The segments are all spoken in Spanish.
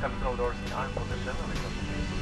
capitular doors in arm position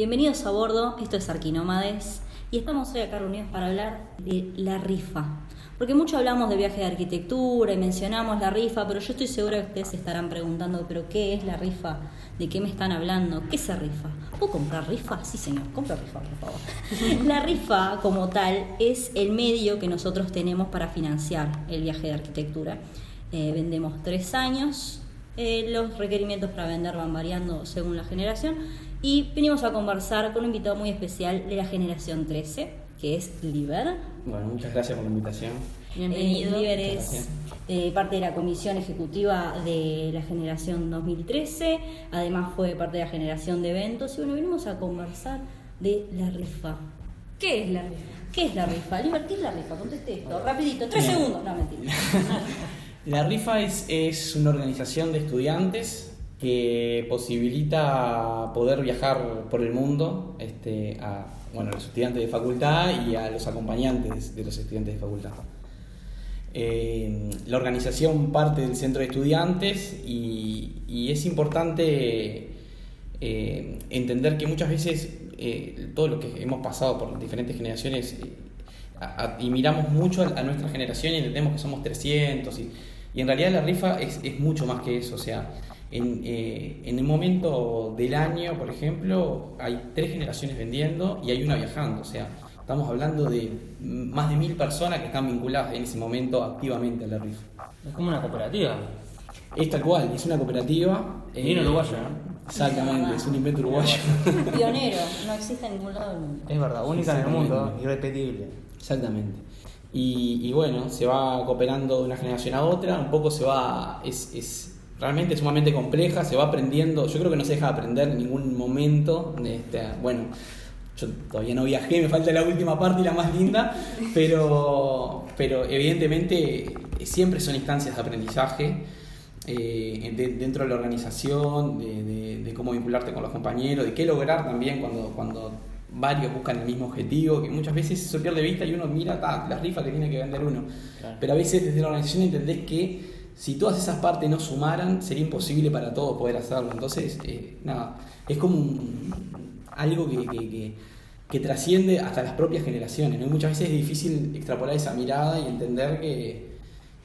Bienvenidos a bordo, esto es Arquinómades y estamos hoy acá reunidos para hablar de la rifa. Porque mucho hablamos de viaje de arquitectura y mencionamos la rifa, pero yo estoy segura que ustedes se estarán preguntando, ¿pero qué es la rifa? ¿De qué me están hablando? ¿Qué se rifa? ¿Puedo comprar rifa? Sí, señor, compra rifa, por favor. la rifa, como tal, es el medio que nosotros tenemos para financiar el viaje de arquitectura. Eh, vendemos tres años, eh, los requerimientos para vender van variando según la generación y venimos a conversar con un invitado muy especial de la generación 13, que es Liber. Bueno, muchas gracias por la invitación. Bienvenido. Eh, Liber es eh, parte de la comisión ejecutiva de la generación 2013, además fue parte de la generación de eventos y bueno, venimos a conversar de la rifa. ¿Qué es la rifa? ¿Qué es la rifa? Liber, ¿qué es la rifa? Conteste esto, rapidito, tres segundos, no mentira. la rifa es, es una organización de estudiantes que posibilita poder viajar por el mundo este, a bueno, los estudiantes de facultad y a los acompañantes de los estudiantes de facultad. Eh, la organización parte del centro de estudiantes y, es importante eh, entender que muchas veces eh, todo lo que hemos pasado por diferentes generaciones y miramos mucho a, nuestra generación y entendemos que somos 300 y, y en realidad la rifa es, es mucho más que eso, o sea, en, eh, en el momento del año, por ejemplo, hay tres generaciones vendiendo y hay una viajando. O sea, estamos hablando de más de mil personas que están vinculadas en ese momento activamente a la rifa. Es como una cooperativa. Es tal cual, es una cooperativa. Eh, uruguayo, ¿no? Exactamente, es un invento uruguayo. Pionero, no existe en ningún lado del mundo. Es verdad, única en el mundo, irrepetible. Exactamente. Y, y, bueno, se va cooperando de una generación a otra, un poco se va, es, es realmente sumamente compleja, se va aprendiendo, yo creo que no se deja de aprender en ningún momento. Este, bueno, yo todavía no viajé, me falta la última parte y la más linda, pero, pero evidentemente siempre son instancias de aprendizaje eh, dentro de la organización, de, cómo vincularte con los compañeros, de qué lograr también cuando, cuando varios buscan el mismo objetivo, que muchas veces se pierde de vista y uno mira la rifa que tiene que vender uno. Pero a veces desde la organización entendés que si todas esas partes no sumaran, sería imposible para todos poder hacerlo. Entonces, eh, nada, es como algo que, que, trasciende hasta las propias generaciones. ¿no? muchas veces es difícil extrapolar esa mirada y entender que,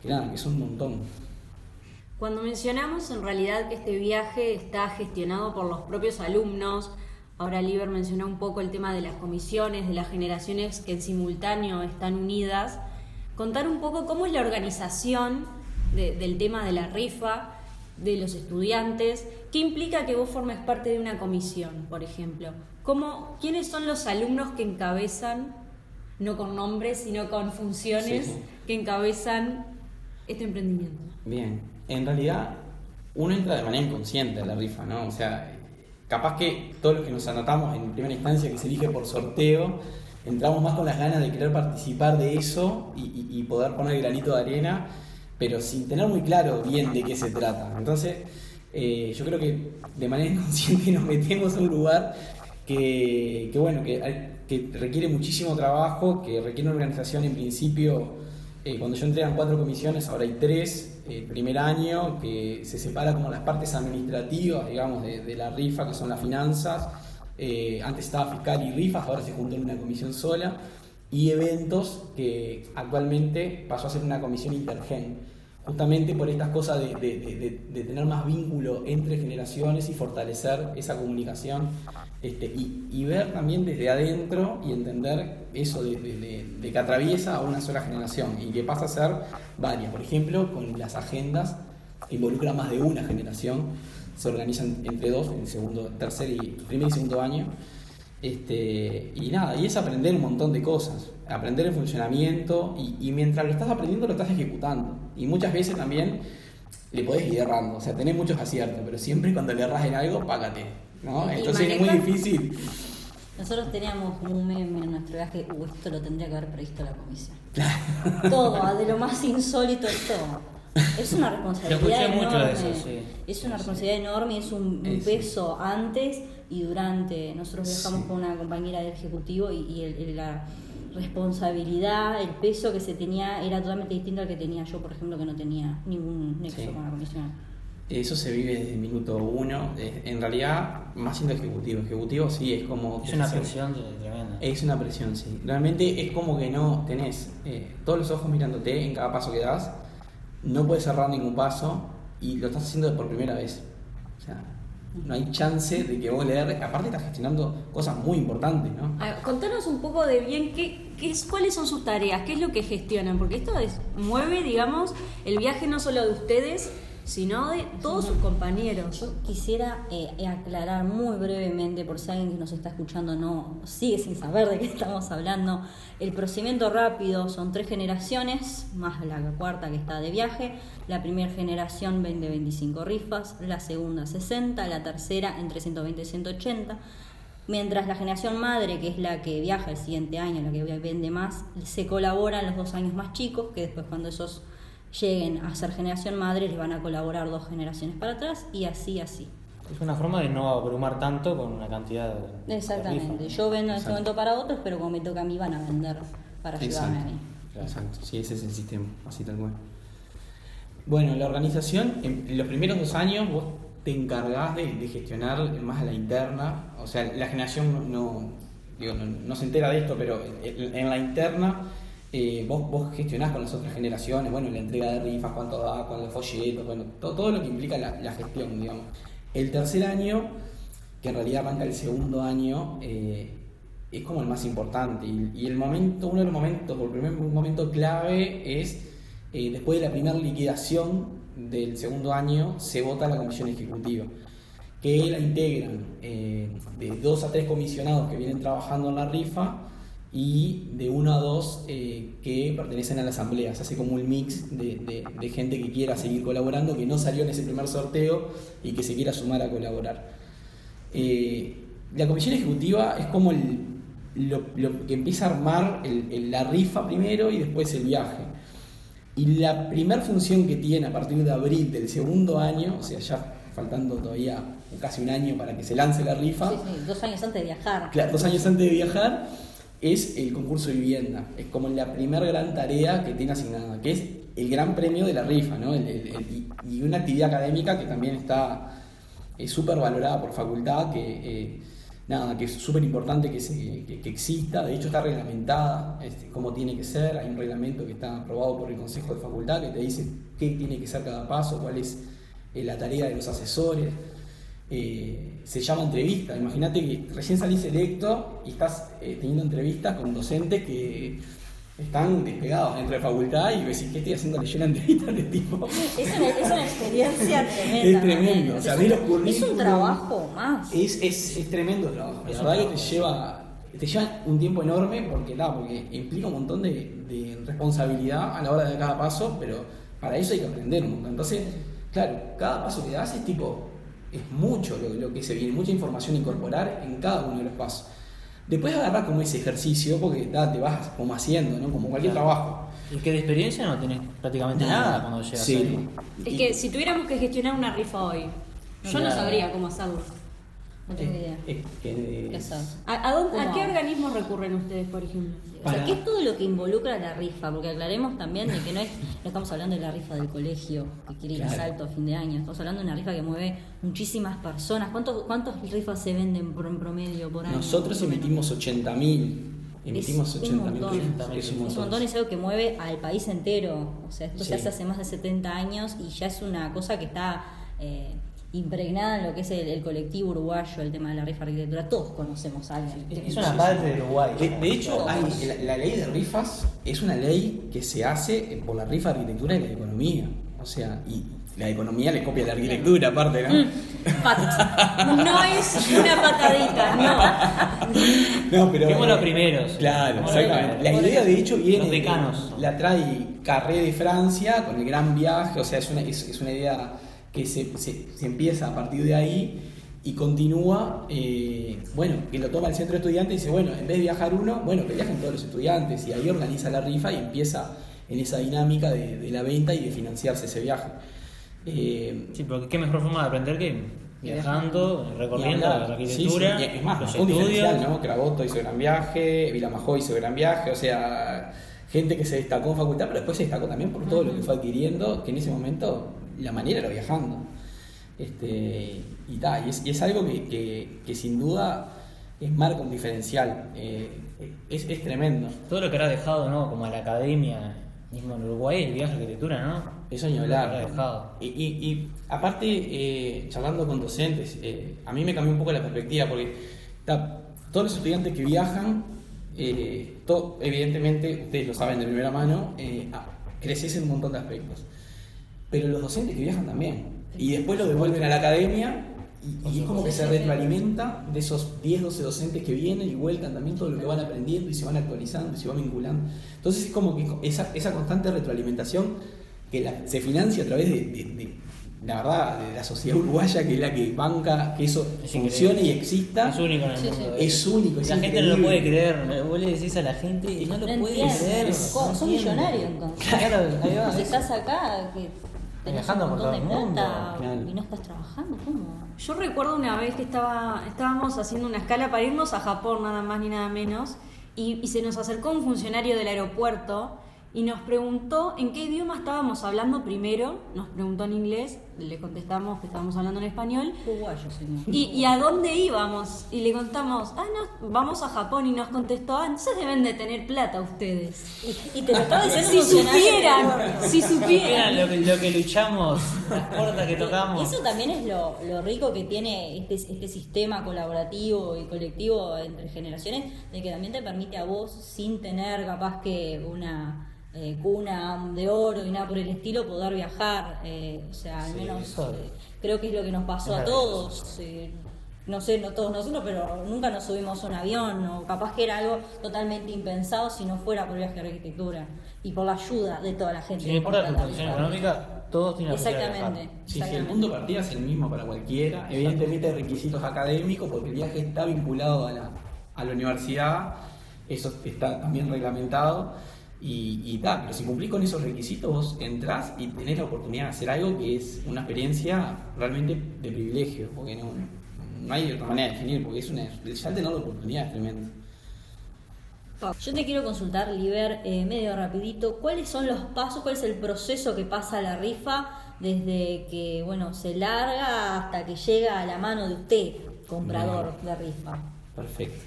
nada, que es un montón. Cuando mencionamos en realidad que este viaje está gestionado por los propios alumnos, ahora Liber mencionó un poco el tema de las comisiones, de las generaciones que en simultáneo están unidas, contar un poco cómo es la organización del tema de la rifa, de los estudiantes, ¿qué implica que vos formes parte de una comisión, por ejemplo? ¿Cómo, ¿Quiénes son los alumnos que encabezan, no con nombres, sino con funciones, que encabezan este emprendimiento? Bien, en realidad uno entra de manera inconsciente a la rifa, ¿no? O sea, capaz que todos los que nos anotamos en primera instancia, que se elige por sorteo, entramos más con las ganas de querer participar de eso y, y poder poner el granito de arena pero sin tener muy claro bien de qué se trata. Entonces, eh, yo creo que de manera inconsciente nos metemos a un lugar que, bueno, que, que, requiere muchísimo trabajo, que requiere una organización en principio. Eh, cuando yo entré en cuatro comisiones, ahora hay tres, el primer año, que se separa como las partes administrativas, digamos, de, la rifa, que son las finanzas. Eh, antes estaba fiscal y rifas, ahora se juntó en una comisión sola y eventos que actualmente pasó a ser una comisión intergen, justamente por estas cosas de, tener más vínculo entre generaciones y fortalecer esa comunicación este, y, ver también desde adentro y entender eso de, que atraviesa a una sola generación y que pasa a ser varias. Por ejemplo, con las agendas involucra más de una generación, se organizan entre dos, en segundo, tercer y primer y segundo año este, y nada, y es aprender un montón de cosas, aprender el funcionamiento y, mientras lo estás aprendiendo lo estás ejecutando. Y muchas veces también le podés ir errando. O sea, tenés muchos aciertos, pero siempre cuando le erras en algo, págate. ¿no? Y Entonces es muy difícil. Nosotros teníamos un meme en nuestro viaje, uh, esto lo tendría que haber previsto la comisión. Todo, de lo más insólito es todo. Es una responsabilidad enorme. eso, sí. Es una responsabilidad enorme, es un, peso antes y durante. Nosotros viajamos Sí. con una compañera del Ejecutivo y, y el- el- la responsabilidad, el peso que se tenía era totalmente distinto al que tenía yo, por ejemplo, que no tenía ningún nexo Sí. con la comisión. Eso se vive desde el minuto uno. Eh, En realidad, más siendo ejecutivo. Ejecutivo sí es como. Es una presión tremenda. Es una presión, sí. Realmente es como que no tenés eh, todos los ojos mirándote en cada paso que das. No puedes cerrar ningún paso y lo estás haciendo por primera vez. O sea, no hay chance de que vos le des- Aparte, estás gestionando cosas muy importantes, ¿no? A contanos un poco de bien qué, qué es, cuáles son sus tareas, qué es lo que gestionan, porque esto es, mueve, digamos, el viaje no solo de ustedes, sino de todos sus compañeros. Yo quisiera eh, aclarar muy brevemente, por si alguien que nos está escuchando no sigue sin saber de qué estamos hablando. El procedimiento rápido son tres generaciones, más la cuarta que está de viaje. La primera generación vende 25 rifas, la segunda 60, la tercera entre 120 y 180. Mientras la generación madre, que es la que viaja el siguiente año, la que vende más, se colaboran los dos años más chicos, que después cuando esos lleguen a ser generación madre les van a colaborar dos generaciones para atrás y así, así. Es una forma de no abrumar tanto con una cantidad de. de Exactamente. rifas. Yo vendo en este Exacto. momento para otros, pero como me toca a mí van a vender para ayudarme a mí. Exacto, sí, ese es el sistema, así tal cual. Bueno, la organización, en, los primeros dos años vos te encargás de, de gestionar más a la interna, o sea, la generación no, no- digo, no, no se entera de esto, pero en, en la interna eh, vos, vos gestionás con las otras generaciones, bueno, la entrega de rifas, cuánto da, los folletos, bueno, todo, todo lo que implica la, la gestión, digamos. El tercer año, que en realidad arranca el segundo año, eh, es como el más importante. Y, y el momento, uno de los momentos, el primer momento clave es eh, después de la primera liquidación del segundo año, se vota la comisión ejecutiva, que la integran eh, de dos a tres comisionados que vienen trabajando en la rifa y de uno a dos eh, que pertenecen a la asamblea. Se hace como un mix de, de- de gente que quiera seguir colaborando, que no salió en ese primer sorteo y que se quiera sumar a colaborar. Eh, la comisión ejecutiva es como el- lo, lo que empieza a armar el- el- la rifa primero y después el viaje. Y la primera función que tiene a partir de abril del segundo año, o sea, ya faltando todavía casi un año para que se lance la rifa, Sí, sí, dos años antes de viajar. Claro, dos años antes de viajar, es el concurso de vivienda. Es como la primera gran tarea que tiene asignada, que es el gran premio de la rifa, ¿no? Y, una actividad académica que también está eh, súper valorada por facultad, que eh, nada, que es súper importante que, que- que exista, de hecho está reglamentada este, cómo tiene que ser, hay un reglamento que está aprobado por el Consejo de Facultad que te dice qué tiene que ser cada paso, cuál es eh, la tarea de los asesores eh, se llama entrevista. Imagínate que recién salís electo y estás eh, teniendo entrevistas con docentes que están despegados dentro de facultad y decís, ¿qué estoy haciendo leyendo la entrevista de este tipo? Es una, es una experiencia tremenda. Es tremendo, o sea, es, un, es un trabajo más. Es, es, es tremendo el trabajo. La verdad que te lleva, te lleva un tiempo enorme porque, nada, porque implica un montón de, de responsabilidad a la hora de cada paso, pero para eso hay que aprender un montón. Entonces, claro, cada paso que das es tipo, es mucho lo, lo que se viene, mucha información a incorporar en cada uno de los pasos. Después agarras como ese ejercicio, porque da, te vas como haciendo, ¿no? Como cualquier Claro. trabajo. Y que de experiencia no tenés prácticamente nada cuando llegas Sí. ahí. Es que si tuviéramos que gestionar una rifa hoy, yo no sabría cómo hacerlo. No tengo idea. es que- ¿Qué hacer? ¿A, a dónde- a qué organismos recurren ustedes, por ejemplo? O sea, Para- ¿qué es todo lo que involucra la rifa? Porque aclaremos también de que no es, no estamos hablando de la rifa del colegio que quiere ir a Claro. salto a fin de año, estamos hablando de una rifa que mueve muchísimas personas. ¿Cuántos, ¿Cuántas rifas se venden por, en promedio por año? Nosotros emitimos 80.000. Emitimos Es un 80.000 montón. rifas. Es un Es montón, es algo que mueve al país entero. O sea, esto Sí. se hace hace más de 70 años y ya es una cosa que está eh, impregnada en lo que es el, el colectivo uruguayo, el tema de la rifa arquitectura. Todos conocemos a alguien. Es una parte de Uruguay. De, de hecho, hay- la, la ley de rifas es una ley que se hace por la rifa de arquitectura y la economía. O sea, y la economía le copia la arquitectura, aparte, ¿no? Mm. No es una patadita, no. No, pero. Fuimos eh, los primeros. Claro, exactamente. La idea, de hecho, viene. Los decanos. La trae Carré de Francia con el gran viaje, o sea, es una, es, es una idea que se, se- se empieza a partir de ahí y continúa, eh, bueno, que lo toma el centro de estudiantes y dice, bueno, en vez de viajar uno, bueno, que viajen todos los estudiantes y ahí organiza la rifa y empieza en esa dinámica de, de la venta y de financiarse ese viaje. Eh, Sí, porque qué mejor forma de aprender que viajando, recorriendo la arquitectura, Sí, Es más, los un estudios. ¿no? Craboto hizo gran viaje, Vilamajó hizo gran viaje, o sea, gente que se destacó en facultad, pero después se destacó también por todo lo que fue adquiriendo, que en ese momento la manera era viajando. Este, y, ta, y, es, y es algo que, que- que sin duda es marca un diferencial, eh, es, es tremendo. Todo lo que habrá dejado, ¿no? Como a la academia, mismo en Uruguay, el viaje de arquitectura, ¿no? Eso ni hablar. dejado. Y, y- y aparte, eh, charlando con docentes, eh, a mí me cambió un poco la perspectiva porque ta, todos los estudiantes que viajan, eh, to- evidentemente, ustedes lo saben de primera mano, creces en un montón de aspectos. Pero los docentes que viajan también. Y después lo devuelven a la academia y, y es como que se retroalimenta de esos 10, 12 docentes que vienen y vuelcan también todo lo que van aprendiendo y se van actualizando y se van vinculando. Entonces es como que esa, esa constante retroalimentación que la- se financia a través de, de- de- la verdad, de la sociedad uruguaya, que es la que banca que eso Es funcione increíble. y exista. Es único en el Sí, mundo. Es único, es La gente no lo increíble. puede creer. Vos le decís a la gente y no lo No puede entiendo. creer. Son millonarios, entonces. Claro, ahí va. Si estás acá, que tenés Viajando un por montón de todo el mundo, plata claro. y no estás trabajando, ¿cómo? Yo recuerdo una vez que estaba, estábamos haciendo una escala para irnos a Japón, nada más ni nada menos, y, y se nos acercó un funcionario del aeropuerto y nos preguntó en qué idioma estábamos hablando primero, nos preguntó en inglés, le contestamos que estábamos hablando en español, Uruguayo, señor. y, y a dónde íbamos, y le contamos, ah, no, vamos a Japón, y nos contestó, ah, entonces deben de tener plata ustedes. Y te lo estaba diciendo Si supieran, si Era supieran. lo que, lo que luchamos, las puertas que tocamos. Eso también es lo, lo rico que tiene este, este sistema colaborativo y colectivo entre generaciones, de que también te permite a vos, sin tener capaz que una eh, cuna de oro y nada por el estilo, poder viajar. eh, o sea, al Sí, menos eh, creo que es lo que nos pasó a todos. eh, no sé, no todos nosotros, pero nunca nos subimos a un avión, o capaz que era algo totalmente impensado si no fuera por viaje de arquitectura y por la ayuda de toda la gente. Si no importa tu condición económica, todos tienen la de Exactamente. Sí, sí, el exactamente. punto de partida es el mismo para cualquiera. Evidentemente hay requisitos académicos porque el viaje está vinculado a la, a la universidad, eso está también reglamentado. Y, y ta, pero si cumplís con esos requisitos, vos entrás y tenés la oportunidad de hacer algo que es una experiencia realmente de privilegio, porque no, no hay otra manera de definir, porque es una, ya tener la oportunidad es tremendo. Yo te quiero consultar, Liber, eh, medio rapidito, ¿cuáles son los pasos, cuál es el proceso que pasa la rifa desde que, bueno, se larga hasta que llega a la mano de usted, comprador de rifa? Perfecto.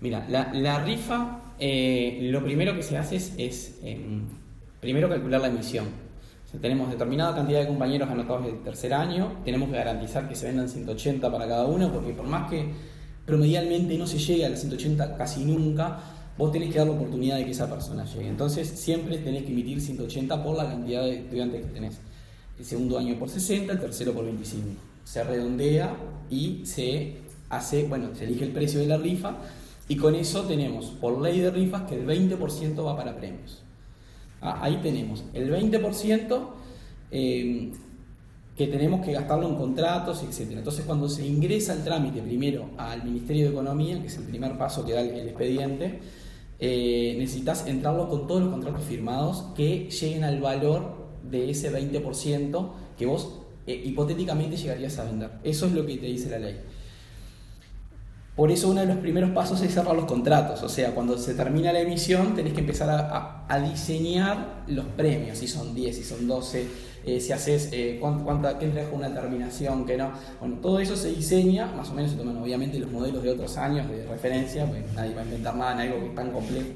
Mira, la, la rifa, eh, lo primero que se hace es, es, em, primero calcular la emisión. O sea, tenemos determinada cantidad de compañeros anotados del tercer año, tenemos que garantizar que se vendan 180 para cada uno, porque por más que promedialmente no se llegue a las 180 casi nunca, vos tenés que dar la oportunidad de que esa persona llegue. Entonces siempre tenés que emitir 180 por la cantidad de estudiantes que tenés. El segundo año por 60, el tercero por 25. Se redondea y se hace, bueno, se elige el precio de la rifa y con eso tenemos por ley de rifas que el 20% va para premios. Ah, ahí tenemos el 20% eh, que tenemos que gastarlo en contratos, etc. Entonces cuando se ingresa el trámite primero al Ministerio de Economía, que es el primer paso que da el, el expediente, eh, necesitas entrarlo con todos los contratos firmados que lleguen al valor de ese 20% que vos eh, hipotéticamente llegarías a vender. Eso es lo que te dice la ley. Por eso uno de los primeros pasos es cerrar los contratos. O sea, cuando se termina la emisión tenés que empezar a, diseñar los premios, si son 10, si son 12, eh, si haces, eh, cuán- cuánta, qué entrega una terminación, qué no. Bueno, todo eso se diseña, más o menos se toman obviamente los modelos de otros años de referencia, porque nadie va a inventar nada en algo que es tan complejo.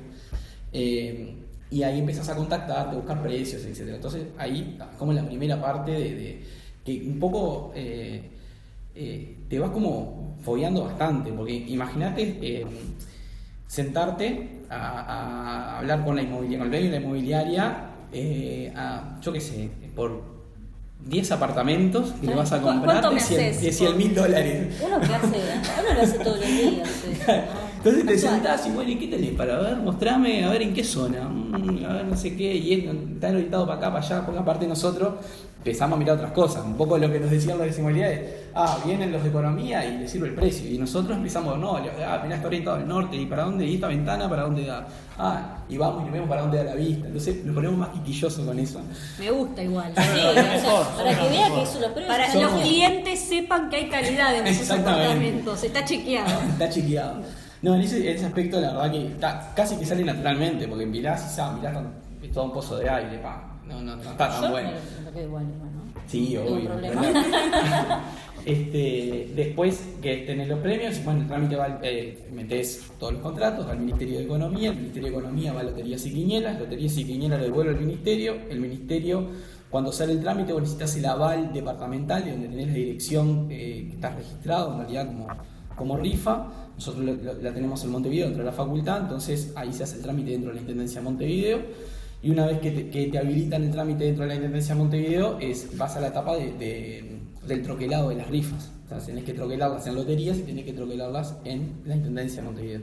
Eh, y ahí empezás a contactarte, buscar precios, etc. Entonces ahí como la primera parte de, que un poco te vas como fogueando bastante, porque imagínate eh, sentarte a, a hablar con la inmobiliaria, con el dueño de la inmobiliaria, eh, a, yo qué sé, por 10 apartamentos que le vas a ¿Cu- comprar de me 100 haces? de 100 mil dólares. Uno que hace, uno lo hace todos los días. Entonces te sentás y bueno, ¿y qué tenés para ver? Mostrame, a ver en qué zona, Mm, a ver no sé qué, y es- está orientado para acá, para allá, porque aparte nosotros empezamos a mirar otras cosas. Un poco lo que nos decían los de Simbolidad es, ah, vienen los de economía y les sirve el precio. Y nosotros empezamos, no, ah, mirá, está orientado al norte, ¿y para dónde? ¿Y esta ventana para dónde da? Ah, y vamos y vemos para dónde da la vista. Entonces nos ponemos más quisquillosos con eso. Me gusta igual. Sí, o sea, para que vea que eso los precios Para que los clientes sepan que hay calidad en esos apartamentos. Está chequeado. Está chequeado. No, en ese, en ese aspecto la verdad que está- casi que sale naturalmente, porque mirás y sabes, mirás tan- es todo un pozo de aire, pa. No, no, no está tan Yo bueno. Sí, obvio. este, después que tenés los premios, bueno, el trámite va, eh, metés todos los contratos al Ministerio de Economía, el Ministerio de Economía va a Loterías y Quinielas, Loterías y Quinielas lo devuelve al Ministerio, el Ministerio, cuando sale el trámite, vos necesitas el aval departamental, de donde tenés la dirección eh, que está registrado en realidad como, como rifa, nosotros la tenemos en Montevideo dentro de la facultad, entonces ahí se hace el trámite dentro de la Intendencia de Montevideo. Y una vez que te, habilitan el trámite dentro de la Intendencia de Montevideo, es, vas a la etapa de, de- del troquelado de las rifas. O sea, tenés que troquelarlas en loterías y tenés que troquelarlas en la Intendencia de Montevideo.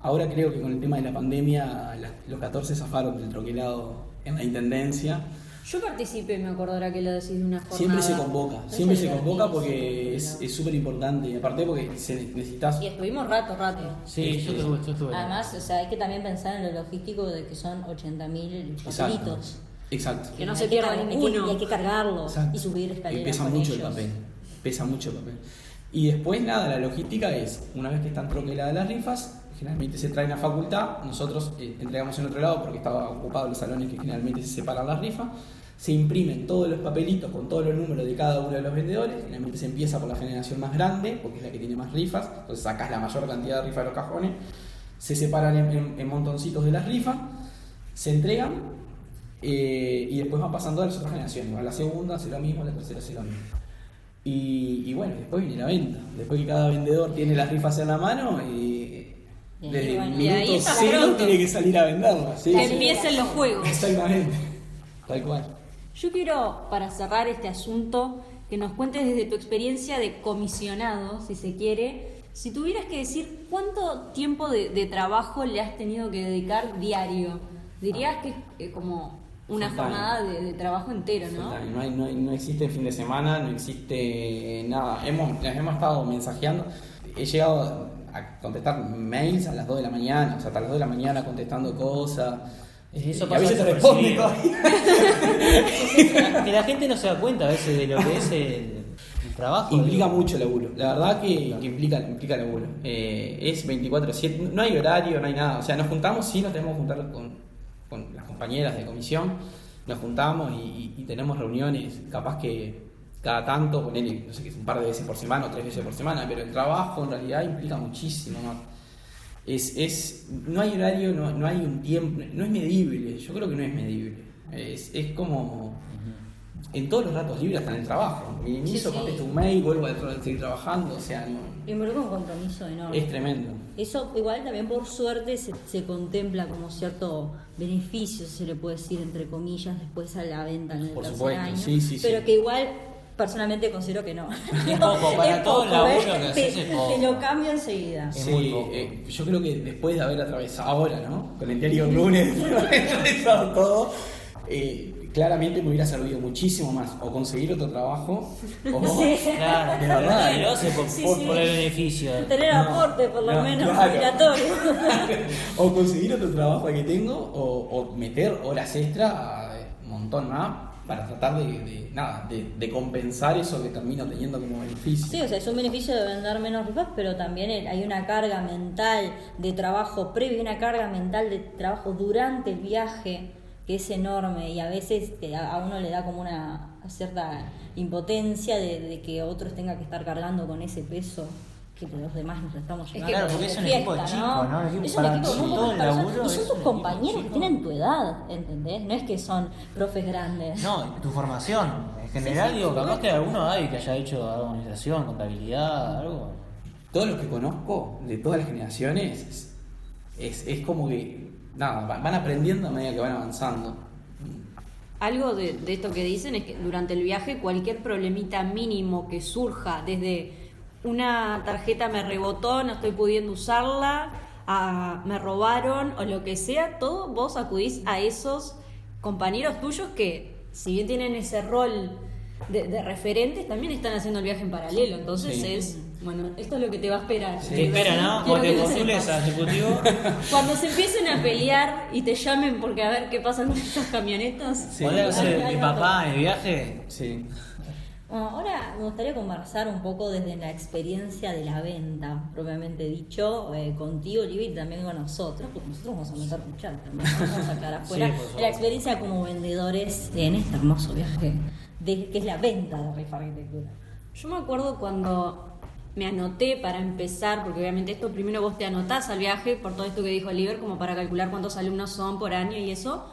Ahora creo que con el tema de la pandemia, los 14 zafaron del troquelado en la Intendencia. Yo participé, me acuerdo ahora que lo decís de una jornada. Siempre se convoca, siempre se convoca porque es súper importante. Y aparte porque se ne- necesitas... Y estuvimos rato, rato. Sí, yo estuve, yo estuve. Además, o sea, hay que también pensar en lo logístico de que son 80.000 Exacto. papelitos. Exacto. Que no Hay se pierda ninguno. Y hay que cargarlo Exacto. y subir Y escaleras. pesa con mucho ellos. el papel. Pesa mucho el papel. Y después, nada, la logística es, una vez que están troqueladas las rifas, generalmente se traen a facultad, nosotros eh, entregamos en otro lado porque estaba ocupado los salones que generalmente se separan las rifas, se imprimen todos los papelitos con todos los números de cada uno de los vendedores, generalmente se empieza por la generación más grande, porque es la que tiene más rifas, entonces sacas la mayor cantidad de rifas de los cajones, se separan en, en- en montoncitos de las rifas, se entregan eh, y después van pasando a las otras generaciones. A la segunda hace lo mismo, a la tercera hace lo mismo. Y, y bueno, después viene la venta. Después que cada vendedor tiene las rifas en la mano, y Y ahí, desde bueno, el y ahí minuto está cero pronto. tiene que salir a venderlas. Sí, que sí. empiecen los juegos. Exactamente. Tal cual. Yo quiero, para cerrar este asunto, que nos cuentes desde tu experiencia de comisionado, si se quiere, si tuvieras que decir cuánto tiempo de, de trabajo le has tenido que dedicar diario. Dirías que es eh, como una Full jornada de, de trabajo entero, ¿no? No, hay- no, hay- no existe fin de semana, no existe nada. Hemos, hemos estado mensajeando. He llegado a contestar mails a las 2 de la mañana, o sea, hasta las 2 de la mañana contestando cosas. Eso a veces te responde que la gente no se da cuenta a veces de lo que es el, el trabajo. Implica digo. mucho laburo, la verdad que, que implica, implica laburo. Eh, es 24-7, no hay horario, no hay nada. O sea, nos juntamos, sí, nos tenemos que juntar con, con las compañeras de comisión, nos juntamos y tenemos reuniones, capaz que cada tanto, ponele, no sé qué, un par de veces por semana o tres veces por semana, pero el trabajo en realidad implica muchísimo más. Es, es, no hay horario, no, no hay un tiempo, no es medible, yo creo que no es medible. Es, es como en todos los ratos libres hasta en el trabajo. Minimizo, Sí, sí. contesto un mail, vuelvo a seguir trabajando, o sea, no, Involucra un compromiso enorme. es tremendo. Eso igual también por suerte se, se contempla como cierto beneficio, se le puede decir entre comillas, después a la venta en el Por supuesto, año. sí, sí, sí. pero que igual personalmente considero que no. Poco, para Es todo poco, ¿eh? que te, haces es poco. te lo cambio enseguida. Es Sí, muy poco. eh, yo creo que después de haber atravesado ahora, ¿no? Con el diario lunes, de haber atravesado todo, eh, claramente me hubiera servido muchísimo más o conseguir otro trabajo o Claro, De verdad, hace por, Sí, por- sí. por el beneficio. Tener aporte por lo no, menos claro. obligatorio. o conseguir otro trabajo que tengo o, o meter horas extra eh, un montón más para tratar de, nada de, compensar eso que termino teniendo como beneficio. Sí, o sea, es un beneficio de vender menos rifas, pero también hay una carga mental de trabajo previo, una carga mental de trabajo durante el viaje que es enorme y a veces a a uno le da como una cierta impotencia de, de que otros tenga que estar cargando con ese peso que los demás nos estamos Es llevando. que- Claro, porque es un de equipo fiesta, chico, ¿no? Es un para equipo todo personas laburo y son tus compañeros que tienen tu edad, ¿entendés? No es que son profes grandes. No, tu formación. En general, sí, digo, capaz que alguno hay que haya hecho administración, contabilidad, algo. todos los que conozco de todas las generaciones es, es, es como que nada va- van aprendiendo a medida que van avanzando algo de, de esto que dicen es que durante el viaje cualquier problemita mínimo que surja, desde una tarjeta me rebotó, no estoy pudiendo usarla, a me robaron o lo que sea, todo vos acudís a esos compañeros tuyos que, si bien tienen ese rol de, de referentes, también están haciendo el viaje en paralelo. Entonces Sí. es, bueno, esto es lo que te va a esperar. Te espera, ¿no? Cuando postules a ejecutivo. Cuando se empiecen a pelear y te llamen porque a ver qué pasa con estas camionetas. Sí. Ahí mi papá en el viaje. Sí. Bueno, ahora me gustaría conversar un poco desde la experiencia de la venta, propiamente dicho, eh, contigo, Libby, y también con nosotros, porque nosotros vamos a meter cuchara también, vamos a sacar afuera Sí, la experiencia como vendedores en este hermoso viaje, de, que es la venta de Rifa Arquitectura. Yo me acuerdo cuando me anoté para empezar, porque obviamente esto primero vos te anotás al viaje por todo esto que dijo Oliver, como para calcular cuántos alumnos son por año y eso.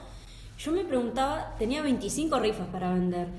Yo me preguntaba, tenía 25 rifas para vender.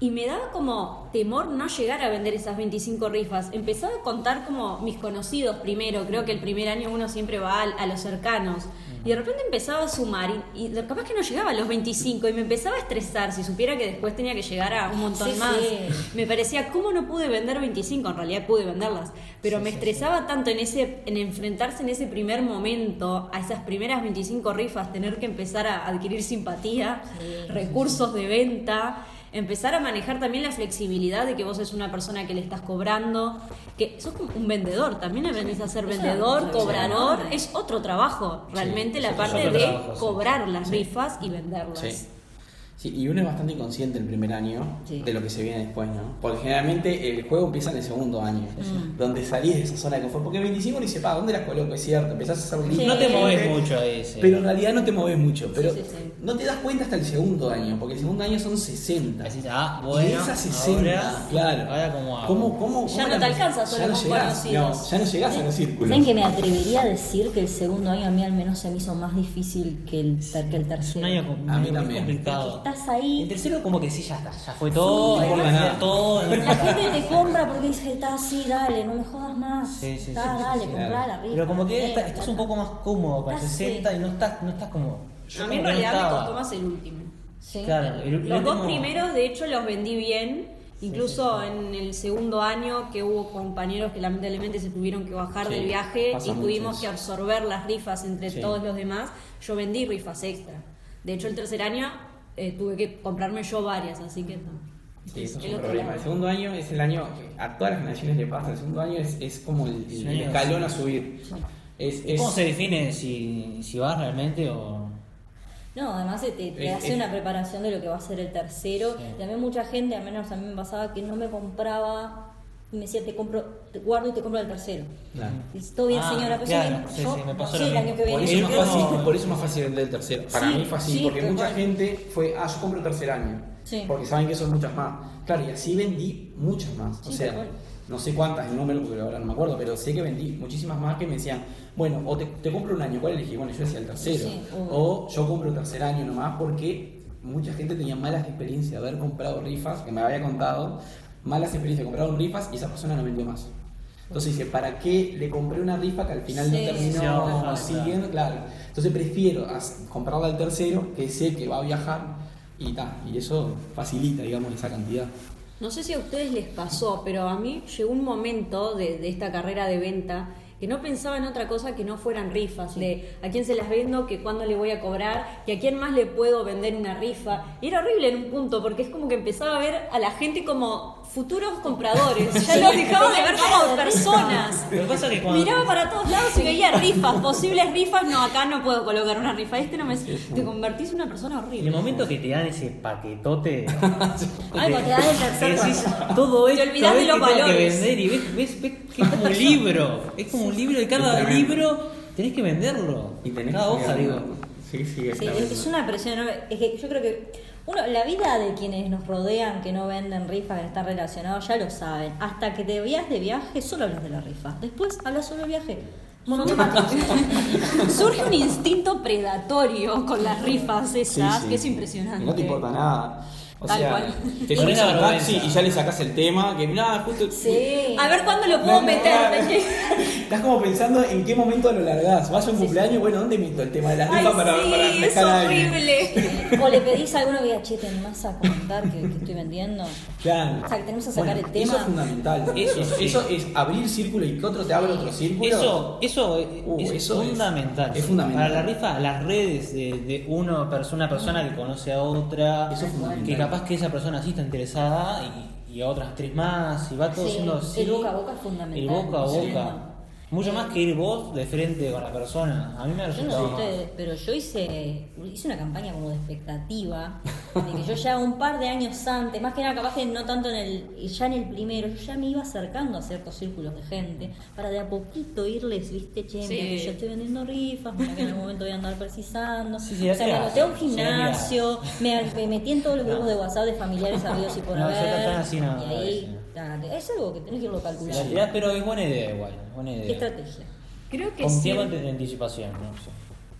Y me daba como temor no llegar a vender esas 25 rifas. Empezaba a contar como mis conocidos primero. Creo que el primer año uno siempre va a, los cercanos. Y de repente empezaba a sumar y, y capaz que no llegaba a los 25 y me empezaba a estresar si supiera que después tenía que llegar a un montón Sí, más. sí. Me parecía, ¿cómo no pude vender 25? En realidad pude venderlas. Pero me estresaba tanto en, ese, en enfrentarse en ese primer momento a esas primeras 25 rifas, tener que empezar a adquirir simpatía, Sí, recursos de venta. Empezar a manejar también la flexibilidad de que vos es una persona que le estás cobrando, que sos como un vendedor, también aprendés a ser vendedor, responsabilidad cobrador, es otro trabajo, realmente sí, la parte de trabajo, sí. cobrar las rifas y venderlas. Sí. Sí, y uno es bastante inconsciente el primer año Sí. de lo que se viene después, ¿no? Porque generalmente el juego empieza en el segundo año, donde salís de esa zona de confort. Porque 25 ni se paga, ¿dónde las coloco? Es cierto, empezás a hacer un Sí. No te Sí. moves mucho a ese. Pero en realidad no te moves mucho. Pero Sí, sí, sí. No te das cuenta hasta el segundo año, porque el segundo año son 60. Decís, ah, y bueno. esas 60, ahora- claro. Ahora como hago. ¿Cómo, cómo, Ya cómo no te alcanza solo ya no con llegás, conocidos. no, ya no llegás a los círculos. ¿Saben que me atrevería a decir que el segundo año a mí al menos se me hizo más difícil que el, ter- que el Es tercero? un año A mí muy también. complicado. Porque estás ahí. El tercero como que sí, ya está, ya fue todo, Sí, todo. La gente te compra porque dice, está así, dale, no me jodas más. Sí, sí, Está, sí, sí, dale, sí, comprá claro. la rifa. Pero como que eh, estás, estás un poco más cómodo Estás, 60 sí. y no estás, no estás como... yo A mí en realidad me costó más el último. Sí. Claro, el, el Los dos último- primeros, de hecho, los vendí bien. Incluso en el segundo año que hubo compañeros que lamentablemente se tuvieron que bajar Sí, del viaje y tuvimos que absorber las rifas entre Sí. todos los demás, yo vendí rifas extra. De hecho, el tercer año eh, tuve que comprarme yo varias, así que no. Sí, eso es El un problema. El segundo año es el año, a todas las generaciones le pasa, el segundo año es, es como el, el escalón a subir. Es, ¿Y es- ¿Cómo se define si, si vas realmente o...? No, además te, te Es- hace es- una preparación de lo que va a ser el tercero. Sí. También mucha gente, al menos a mí me pasaba, que no me compraba y me decía, te compro, te guardo y te compro el tercero. Claro. Y todo bien, Ah, señora, pero claro, yo, sí, sí, me pasó lo el año que Por viene. eso, El es más último- fácil, por eso es más fácil vender el tercero. Para Sí, mí así, sí, porque mucha cual. gente fue, ah, yo compro tercer año. Sí. Porque saben que son muchas más. Claro, y así vendí muchas más. O Sí, sea. No sé cuántas el número, porque ahora no me acuerdo, pero sé que vendí muchísimas más que me decían, bueno, o te, te compro un año, ¿cuál elegí? Bueno, yo decía el tercero. Sí. O yo compro tercer año nomás, porque mucha gente tenía malas experiencias de haber comprado rifas, que me había contado, malas experiencias, compraron rifas y esa persona no vendió más. Entonces dice, ¿para qué le compré una rifa que al final Sí, no terminó siguiendo? Claro. Entonces prefiero comprarla al tercero, que sé que va a viajar, y ta, y eso facilita, digamos, esa cantidad. No sé si a ustedes les pasó, pero a mí llegó un momento de, de esta carrera de venta que no pensaba en otra cosa que no fueran rifas, de a quién se las vendo, que cuándo le voy a cobrar, que a quién más le puedo vender una rifa. Y era horrible en un punto, porque es como que empezaba a ver a la gente como futuros compradores. Ya los dejaba de ver como personas. Miraba para todos lados y veía rifas, posibles rifas. No, acá no puedo colocar una rifa. Este no me. Te convertís en una persona En el horrible. momento que te dan ese paquetote... Ay, te dan el tercer todo Te esto olvidás de los tengo que valores. vender y ves, ves, ves que es como un libro. Es como un libro y cada libro tenés que venderlo. Y tenés cada hoja, digo. hablando. Sí, sí, es Sí, tremendo. es una presión enorme. Es que yo creo que uno, la vida de quienes nos rodean, que no venden rifas, que están relacionados, ya lo saben. Hasta que te veas de viaje, solo hablas de la rifa. Después hablas solo del viaje. Surge un instinto predatorio con las rifas esas, Sí, sí. que es impresionante. Y no te importa nada. O Tal sea, cual. te No subes es a un una taxi vergüenza. y ya le sacas el tema, que mirá, justo... Sí. A ver cuándo lo No, puedo no, meter. ¿de Estás como pensando en qué momento lo largás. Vas a un cumpleaños, bueno, ¿dónde meto el tema de las Ay, rifas para, sí, para es a alguien? horrible. O le pedís a alguno que diga, che, ¿te animás a comentar que, que estoy vendiendo? Claro. O sea, que tenemos que sacar el tema. Eso es fundamental. Eso, Eso, sí. eso es abrir círculo y que otro te abra otro círculo. Eso, eso, Uh, es, eso es- fundamental. es fundamental. Para la rifa, las redes de, de uno, perso- una persona que conoce a otra, Eso es fundamental. que capaz que esa persona sí está interesada y, y a otras tres más, y va todo Sí, siendo el así. boca a boca es fundamental. El boca a Sí. boca. Mucho más que ir vos de frente con la persona. A mí me ha Yo no sé resultado. ustedes, pero yo hice, hice una campaña como de expectativa, de que yo ya un par de años antes, más que nada capaz que no tanto en el, ya en el primero, yo ya me iba acercando a ciertos círculos de gente, para de a poquito irles, viste, che, Sí. que yo estoy vendiendo rifas, mira que en algún momento voy a andar precisando. Sí, sí, o sea, me anoté a un sí, gimnasio, me, me metí en todos los grupos de WhatsApp de familiares sabidos y por No, haber. así no, y ahí, es algo que tenés que irlo La calculando. tirás, pero es buena idea igual. Buena ¿Qué idea. estrategia? Creo que Con sí. tiempo de anticipación, ¿no? Sí.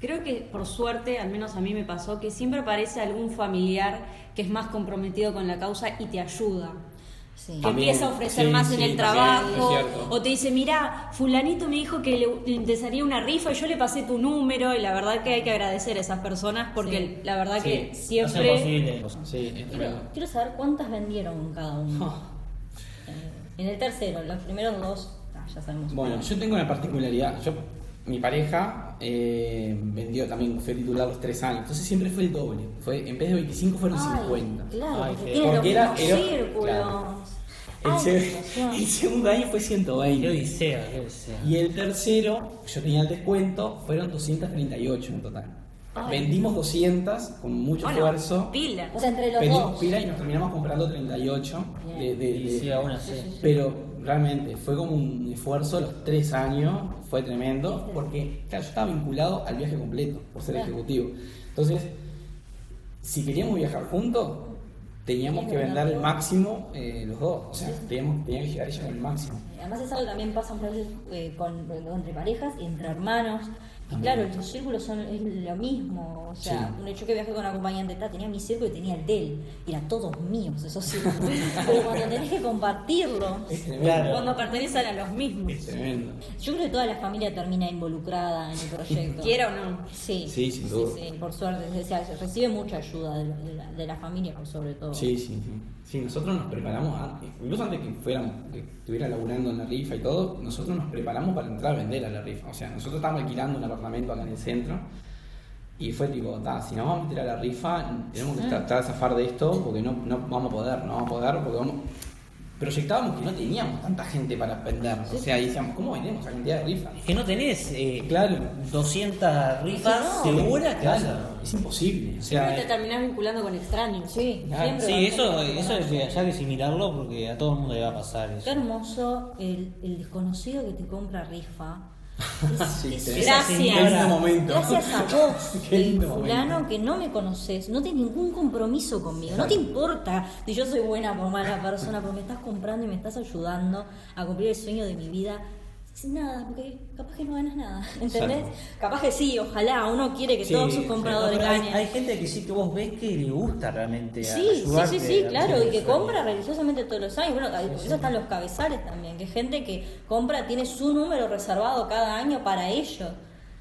Creo que por suerte, al menos a mí me pasó, que siempre aparece algún familiar que es más comprometido con la causa y te ayuda. Sí. Que También, empieza a ofrecer sí, más en sí, el también, trabajo. O te dice, mira, fulanito me dijo que le, interesaría una rifa y yo le pasé tu número. Y la verdad que hay que agradecer a esas personas porque Sí. la verdad que siempre... posible. Es Quiero, quiero saber cuántas vendieron cada uno. En el tercero, los primeros dos, ah, ya sabemos. Bueno, yo tengo una particularidad. Yo, mi pareja eh, vendió también, fue titular los tres años. Entonces siempre fue el doble. Fue, en vez de 25 fueron Ay, 50. Claro, Ay, porque era- mismos era- círculos. claro. El, Ay, se- qué el segundo año fue Qué 120. odisea, qué odisea. Y el tercero, yo tenía el descuento, fueron 238 en total. Ay. Vendimos 200 con mucho Bueno, esfuerzo. pila. O sea, entre los Vendimos dos. pila y nos terminamos comprando 38. De, de- de- sí, aún así. Pero realmente fue como un esfuerzo los tres años, fue tremendo, porque claro, yo estaba vinculado al viaje completo por ser Claro. ejecutivo. Entonces, si queríamos viajar juntos, teníamos que vender el máximo eh, los dos. O sea, teníamos, tenía que llegar ella con el máximo. Además es algo que también pasa muchas veces eh, con, entre parejas y entre hermanos. Y También. claro, los círculos son es lo mismo. O sea, Sí. un hecho que viajé con un acompañante, ta, tenía mi círculo y tenía el de él. Y eran todos míos esos círculos. Pero cuando tenés que compartirlo, Es tremendo. Claro. Cuando pertenecen a los mismos. Es tremendo. yo creo que toda la familia termina involucrada en el proyecto. Quiera o no. Sí, Sí, sin duda. Sí, por suerte. O sea, se recibe mucha ayuda de, de la, de la familia, por sobre todo. Sí, sí, sí. Sí, nosotros nos preparamos antes, incluso antes que fuéramos, que estuviera laburando en la rifa y todo, nosotros nos preparamos para entrar a vender a la rifa. O sea, nosotros estábamos alquilando un apartamento acá en el centro y fue tipo, si nos vamos a meter a la rifa, tenemos que tratar de zafar de esto porque no, no vamos a poder, no vamos a poder porque vamos... Proyectábamos que no teníamos tanta gente para vender. O sea, y decíamos, ¿cómo vendemos a cantidad de rifas? Es que no tenés eh, Claro. 200 rifas no. seguras Claro, a- es imposible. O Siempre sea, te terminás vinculando con extraños. Sí, Claro. Sí, eso, eso es ya que asimilarlo porque a todo el mundo le va a pasar eso. Qué hermoso el, el desconocido que te compra rifa. Sí, Gracias. Qué momento. Gracias a vos, el fulano que no me conoces, no tienes ningún compromiso conmigo, no te importa si yo soy buena o mala persona, pero me estás comprando y me estás ayudando a cumplir el sueño de mi vida. Sin nada, porque capaz que no ganas nada, ¿entendés? Exacto. Capaz que sí, ojalá, uno quiere que Sí, todos sus sí. compradores No, pero hay, ganen. hay gente que sí que vos ves que le gusta realmente a- Sí, sí, ayudarte sí, sí, claro, y que compra religiosamente todos los años. Bueno, por eso están los cabezales también, que gente que compra, tiene su número reservado cada año para ellos.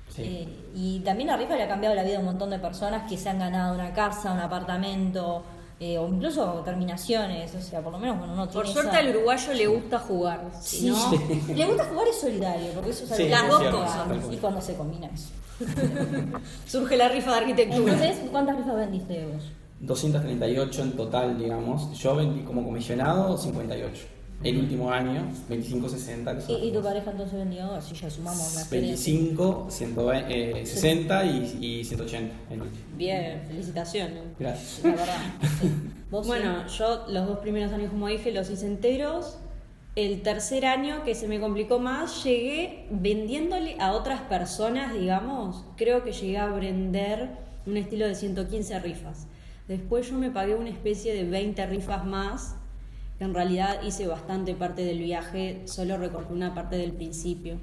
Sí. Eh, y también la rifa le ha cambiado la vida a un montón de personas que se han ganado una casa, un apartamento, eh, o incluso terminaciones. O sea, por lo menos bueno, uno tiene Por suerte esa- al uruguayo le gusta jugar. Si Sí, no, Le gusta jugar es solidario, porque eso es Sí, las dos cosas. Y cuando se combina eso. surge la rifa de arquitectura. Entonces, ¿cuántas rifas vendiste vos? 238 en total, digamos. Yo vendí como comisionado 58. El último año, 25, 60. que son ¿Y, y tu pareja entonces vendió? Así ya sumamos la experiencia. 25, 120, eh, 60 y, y 180 el último. Bien, felicitaciones. Gracias. La verdad. sí. ¿Vos Bueno, yo los dos primeros años, como dije, los hice enteros. El tercer año, que se me complicó más, llegué vendiéndole a otras personas, digamos, creo que llegué a vender un estilo de 115 rifas. Después yo me pagué una especie de 20 rifas más, en realidad hice bastante parte del viaje, solo recorté una parte del principio.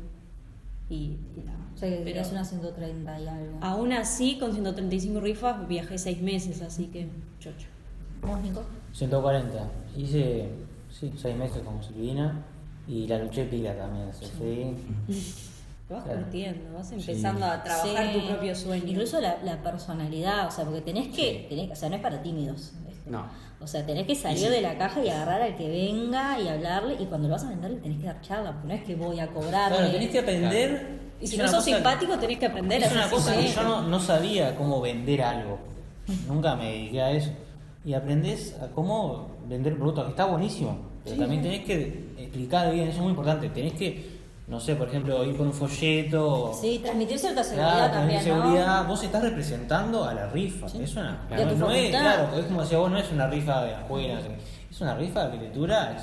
Y, y nada. O sea que Pero- una 130 y algo. Aún así, con 135 rifas, viajé seis meses, así que chocho. ¿Vos, Nico? 140. Hice, sí, seis meses como Silvina y la luché pila también. Se fui. Te vas Claro. curtiendo, vas empezando a trabajar Sí. tu propio sueño. Incluso la, la personalidad, o sea, porque tenés que, tenés, o sea, no es para tímidos. No. O sea, tenés que salir de la caja y agarrar al que venga y hablarle, y cuando lo vas a vender le tenés que dar charla, porque no es que voy a cobrarle. Claro, tenés que aprender. y si es no sos simpático, tenés que aprender a Es una cosa que yo no, no sabía cómo vender algo. Nunca me dediqué a eso. Y aprendés a cómo vender productos, que está buenísimo. Pero también tenés que explicar bien, eso es muy importante. Tenés que, no sé, por ejemplo, ir con un folleto. Sí, transmitir cierta seguridad Claro, también, seguridad. Vos estás representando a la rifa. Es una, tu no, es, claro, como decía vos, no es una rifa de afuera. Es una rifa de arquitectura, es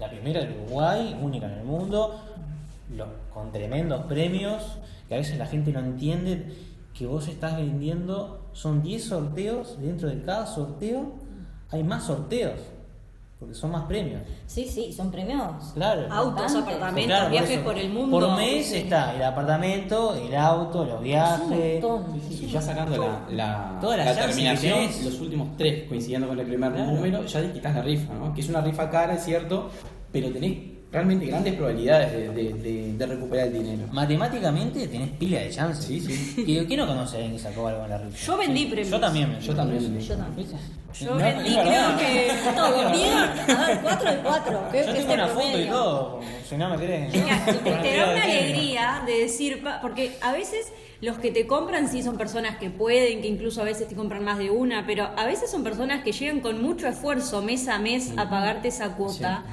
la primera del Uruguay, única en el mundo, lo- con tremendos premios, que a veces la gente no entiende que vos estás vendiendo, son 10 sorteos, dentro de cada sorteo hay más sorteos, porque son más premios. Sí, sí, son premios. Claro. Autos, apartamentos, Claro, viajes por el mundo. Por mes Sí. está el apartamento, el auto, los Es viajes. un montón. Y ya sacando la, la, Todas las la chances que terminación, los últimos tres coincidiendo con el primer Claro. número, ya te quitas la rifa, ¿no? Que es una rifa cara, es cierto, pero tenés realmente grandes probabilidades de, de- de- de recuperar el dinero. Matemáticamente tenés pila de chances. Sí, sí. ¿Quién quién no conoce a alguien que sacó algo en la rifa? Yo vendí premios. Yo también vendí. Yo también vendí. Yo también. Yo No, vendí, creo que. No, vendieron, a ver, cuatro de cuatro. ¿qué- Yo qué tengo este una foto y promedio? todo, si no me creen. Mira, te, te da una alegría de decir, porque a veces los que te compran sí son personas que pueden, que incluso a veces te compran más de una, pero a veces son personas que llegan con mucho esfuerzo mes a mes a pagarte esa cuota.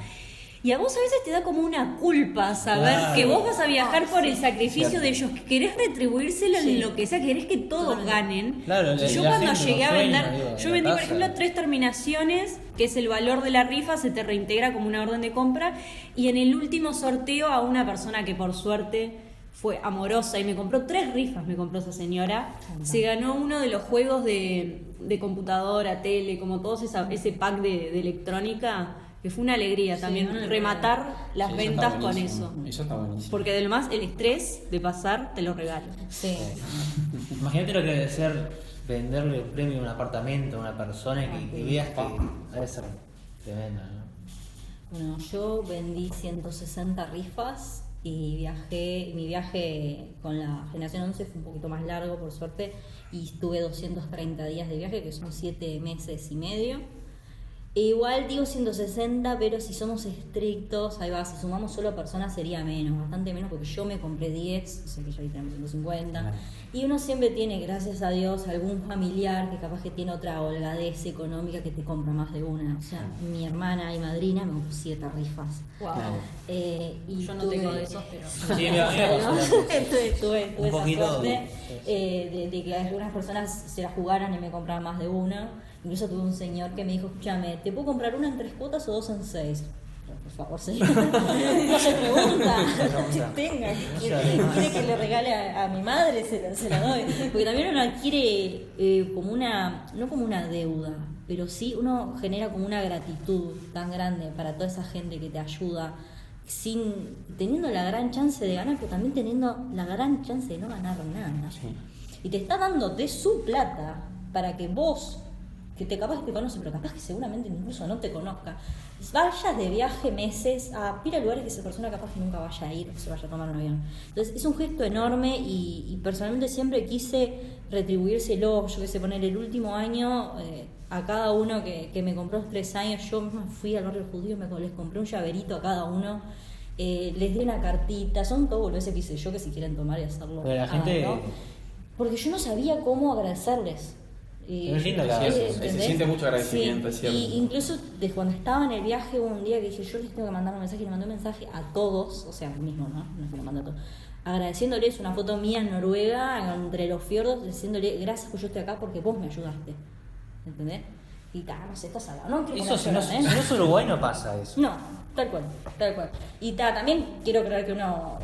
Y a vos a veces te da como una culpa saber Claro. que vos vas a viajar por el sacrificio de ellos, que querés retribuírselo en lo que sea, querés que todos ganen. Claro, Y la- yo cuando llegué a vender, yo vendí por ejemplo tres terminaciones, que es el valor de la rifa, se te reintegra como una orden de compra, y en el último sorteo a una persona que por suerte fue amorosa y me compró tres rifas, me compró esa señora, se ganó uno de los juegos de, de computadora, tele, como todos esa- ese pack de, de electrónica, que fue una alegría Sí, también una rematar las Sí, ventas con eso. Eso está buenísimo. Porque además el estrés de pasar te lo regalo. Sí. Imagínate lo que debe ser venderle un premio a un apartamento a una persona y que, que veas que debe ser tremenda, ¿no? Bueno, yo vendí 160 rifas y viajé, mi viaje con la generación 11 fue un poquito más largo por suerte y estuve 230 días de viaje que son 7 meses y medio. E igual digo 160, pero si somos estrictos, ahí va, si sumamos solo personas sería menos, bastante menos porque yo me compré 10, o sea que ya ahí tenemos 150. Claro. Y uno siempre tiene, gracias a Dios, algún familiar que capaz que tiene otra holgadez económica que te compra más de una. O sea, mi hermana y madrina me compró 7 rifas. Wow. Claro. Eh, y Yo no tuve- tengo de esos, pero. Sí, tuve, tuve, tuve Un esa poquito, suerte eh, de, de que algunas personas se la jugaran y me compraran más de una. Incluso tuve un señor que me dijo, escúchame, ¿te puedo comprar una en tres cuotas o dos en seis? Por favor, sí. no se pregunta. Que tenga. ¿Quiere, que le regale a, a mi madre? Se la, se la doy. Porque también uno adquiere eh, como una, no como una deuda, pero sí uno genera como una gratitud tan grande para toda esa gente que te ayuda sin teniendo la gran chance de ganar, pero también teniendo la gran chance de no ganar nada. Sí. Y te está dando de su plata para que vos, que te capaz que conoce, pero capaz que seguramente incluso no te conozca, vayas de viaje meses a ir a lugares que esa persona capaz que nunca vaya a ir o se vaya a tomar un avión. Entonces es un gesto enorme y, y personalmente siempre quise retribuírselo, yo que sé, poner el último año eh, a cada uno que, que me compró los tres años, yo misma fui al barrio judío, me, les compré un llaverito a cada uno. eh, les di una cartita, son todo boludeces que hice yo que si quieren tomar y hacerlo. Pero la gente- háganlo. Porque yo no sabía cómo agradecerles. Y- Es lindo eh. Se siente mucho agradecimiento, Sí, es cierto. Y incluso de cuando estaba en el viaje hubo un día que dije, yo les tengo que mandar un mensaje, y le mandé un mensaje a todos, o sea, al mismo, ¿no? No es que lo mandé a todos. Agradeciéndoles una foto mía en Noruega, entre los fiordos, diciéndole, gracias que yo estoy acá porque vos me ayudaste. ¿Entendés? Y ta, no sé, estás hablando. No Eso si no, si llorar, no ¿eh? es Uruguay no pasa eso. No, tal cual, tal cual. Y ta, también quiero creer que uno,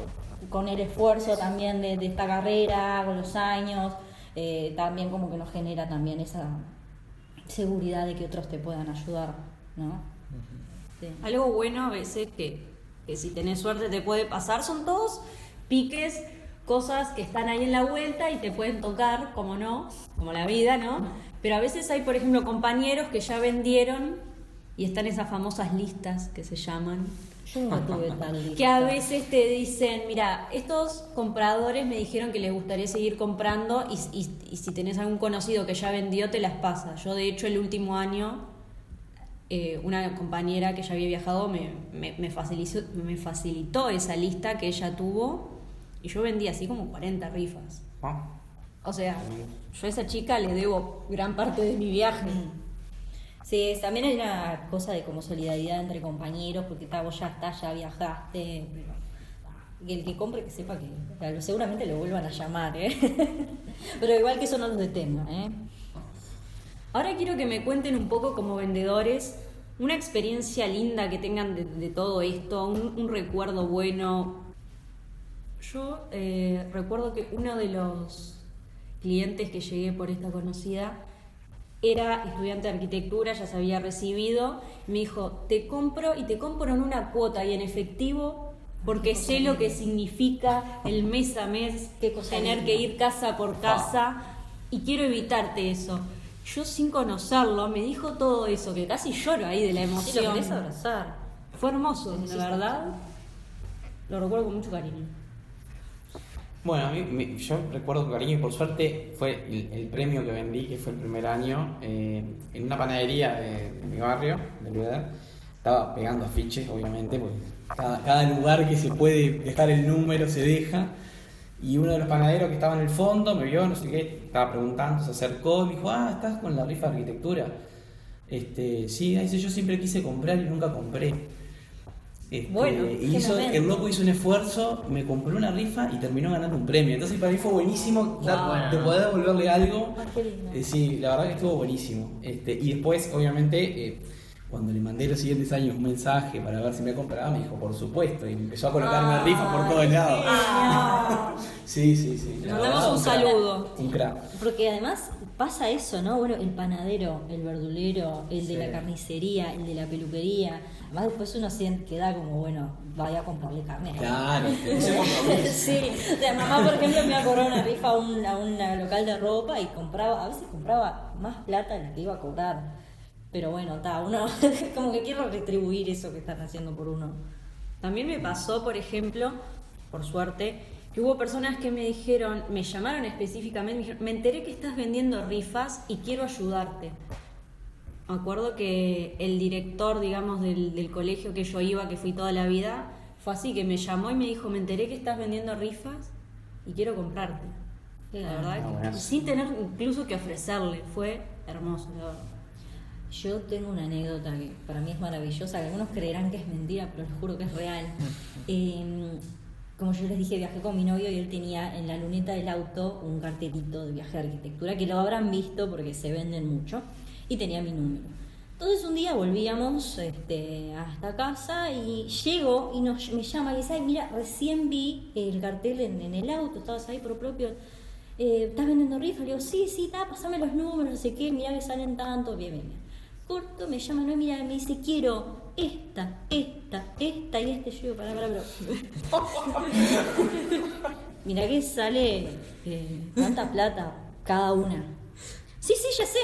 con el esfuerzo también de, de esta carrera, con los años, eh, también como que nos genera también esa seguridad de que otros te puedan ayudar, ¿no? Sí. Algo bueno a veces que, que si tenés suerte te puede pasar son todos piques, cosas que están ahí en la vuelta y te pueden tocar, como no, como la vida, ¿no? Pero a veces hay, por ejemplo, compañeros que ya vendieron y están esas famosas listas que se llaman. Yo nunca tuve tal lista. Que a veces te dicen, mira, estos compradores me dijeron que les gustaría seguir comprando y, y- y si tenés algún conocido que ya vendió, te las pasa. Yo, de hecho, el último año, eh, una compañera que ya había viajado me, me, me facilitó, me facilitó esa lista que ella tuvo y yo vendí así como 40 rifas. Ah, O sea, yo a esa chica le debo gran parte de mi viaje. Sí, también hay una cosa de como solidaridad entre compañeros, porque ta, vos ya estás, ya viajaste. pero- el que compre que sepa que seguramente lo vuelvan a llamar, ¿eh? Pero igual que eso no los detenga, ¿eh? Ahora quiero que me cuenten un poco como vendedores una experiencia linda que tengan de, todo esto, un, un recuerdo bueno. Yo eh, recuerdo que uno de los clientes que llegué por esta conocida era estudiante de arquitectura, ya se había recibido. Me dijo, te compro y te compro en una cuota y en efectivo porque sé lo que significa el mes a mes, tener que ir casa por casa y quiero evitarte eso. Yo sin conocerlo me dijo todo eso, que casi lloro ahí de la Sí, lo emoción. abrazar. Fue hermoso, la verdad. Lo recuerdo con mucho cariño. Bueno, a mí, me- yo recuerdo con cariño y por suerte fue el, premio que vendí, que fue el primer año, eh, en una panadería de, mi barrio, de Lueder. Estaba pegando afiches, obviamente, porque cada, cada lugar que se puede dejar el número se deja. Y uno de los panaderos que estaba en el fondo me vio, no sé qué, estaba preguntando, se acercó me dijo, ah, ¿estás con la rifa de arquitectura? Este, sí, dice, yo siempre quise comprar y nunca compré. Este, Bueno, hizo, el loco hizo un esfuerzo, me compró una rifa y terminó ganando un premio. Entonces para mí fue buenísimo dar- de poder devolverle algo. Ah. Eh, sí, la verdad que estuvo buenísimo. Este, y después, obviamente, eh, cuando le mandé los siguientes años un mensaje para ver si me compraba, me dijo, por supuesto, y empezó a colocarme Ah, rifa por todos lados. Sí, sí, sí. Le mandamos un saludo. Un crack. Porque además pasa eso, ¿no? Bueno, el panadero, el verdulero, el de Sí. la carnicería, el de la peluquería. Además después uno se queda como, bueno, vaya a comprarle carne. Claro. Sí, o sea, mamá por ejemplo me iba a cobrar una rifa a un, a un local de ropa y compraba, a veces compraba más plata de la que iba a cobrar. Pero bueno, está, uno como que quiero retribuir eso que están haciendo por uno. También me pasó, por ejemplo, por suerte, que hubo personas que me dijeron, me llamaron específicamente, me dijeron, me enteré que estás vendiendo rifas y quiero ayudarte. Me acuerdo que el director, digamos, del, del colegio que yo iba, que fui toda la vida, fue así, que me llamó y me dijo, me enteré que estás vendiendo rifas y quiero comprarte. La verdad, Ah, sin tener incluso que ofrecerle, fue hermoso, la verdad. Yo tengo una anécdota que para mí es maravillosa, que algunos creerán que es mentira, pero les juro que es real. Eh, como yo les dije, viajé con mi novio y él tenía en la luneta del auto un cartelito de viaje de arquitectura, que lo habrán visto porque se venden mucho, y tenía mi número. Entonces un día volvíamos este, hasta casa y llego y nos, me llama y dice, mira, recién vi el cartel en, en el auto, estabas ahí por propio, eh, ¿estás vendiendo rifas? Le digo, sí, sí, está, pasame los números, no sé qué, mira que salen tanto, bien, bien, bien. Corto, me llama, no, mira, me dice, quiero esta, esta, esta y este. Yo digo, pará, pará, pero... mira que sale eh, tanta plata cada una. Sí, sí, ya sé.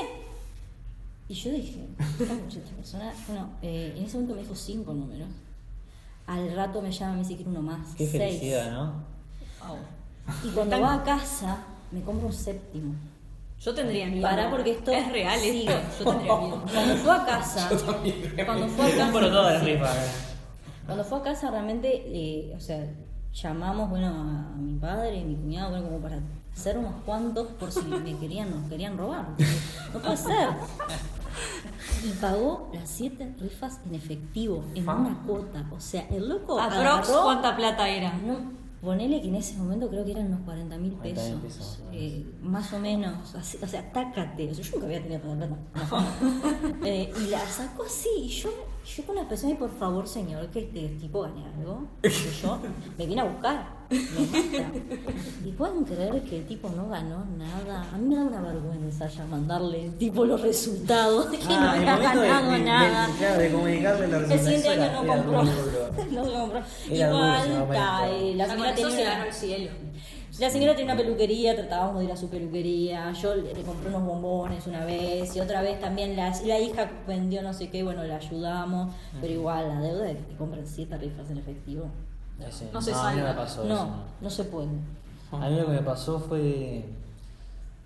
Y yo dije, ¿cómo es esta persona? Bueno, eh, en ese momento me dijo cinco números. Al rato me llama y me dice, quiero uno más. Qué seis. felicidad, ¿no? Y cuando va a casa, me compro un séptimo. Yo tendría miedo. Pará porque esto es real esto. Yo tendría miedo. Cuando fue a casa, cuando fue a casa, rifas. cuando fue a casa realmente, eh, o sea, llamamos bueno a mi padre y mi cuñado bueno, como para hacer unos cuantos por si me querían, nos querían robar. No puede ser. Y pagó las siete rifas en efectivo, en una cuota. O sea, el loco Aprox, agarró- ¿cuánta plata era? no, ponele que en ese momento creo que eran unos 40 mil 40.000 pesos. pesos, eh, más o menos. así, o sea, tácate. O sea, yo nunca había tenido tanta plata. No. Eh, y la sacó así. Y yo, yo con una persona, y por favor, señor, que este tipo gane algo. Yo me vine a buscar. Me mata. Y pueden creer que el tipo no ganó nada. A mí me da una vergüenza ya mandarle tipo los resultados de que no Ah, el había momento de- ganado de- de- nada. claro, de comunicarle la El resultados. siguiente Eso año no compró. No compró. Igual, la Ah, señora tenía se una- ganó el cielo. La señora tiene una peluquería, tratábamos de ir a su peluquería. Yo le, le compré unos bombones una vez y otra vez también la, la hija vendió no sé qué, bueno, la ayudamos. Pero igual, la deuda de que te compren siete rifas en efectivo. Ese- No se a mí me salva. pasó eso. No, no se puede. A mí lo que me pasó fue de,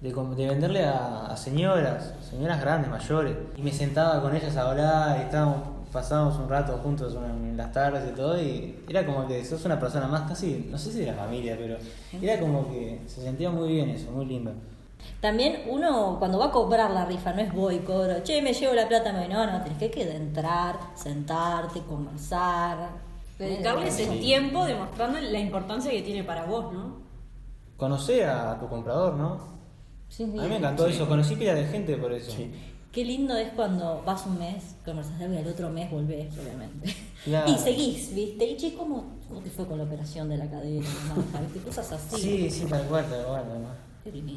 de venderle a, a señoras, señoras grandes, mayores. Y me sentaba con ellas a hablar y estábamos, pasábamos un rato juntos en las tardes y todo. Y era como que sos una persona más casi, no sé si de la familia, pero era como que se sentía muy bien eso, muy lindo. También uno cuando va a cobrar la rifa no es voy, cobro, che, me llevo la plata, me no, no, tenés que, que entrar, sentarte, conversar. Dedicarles el Sí. tiempo demostrando la importancia que tiene para vos, ¿no? Conocer a tu comprador, ¿no? Sí, A mí sí. me encantó eso, conocí pila de gente por eso. Qué lindo es cuando vas un mes, conversas algo y al otro mes volvés, obviamente. Claro. Y seguís, ¿viste? Y che, ¿cómo, ¿cómo te fue con la operación de la cadera? ¿no? ¿Viste? Cosas así. Sí, sí, tal cual, tal cual. además. Qué lindo.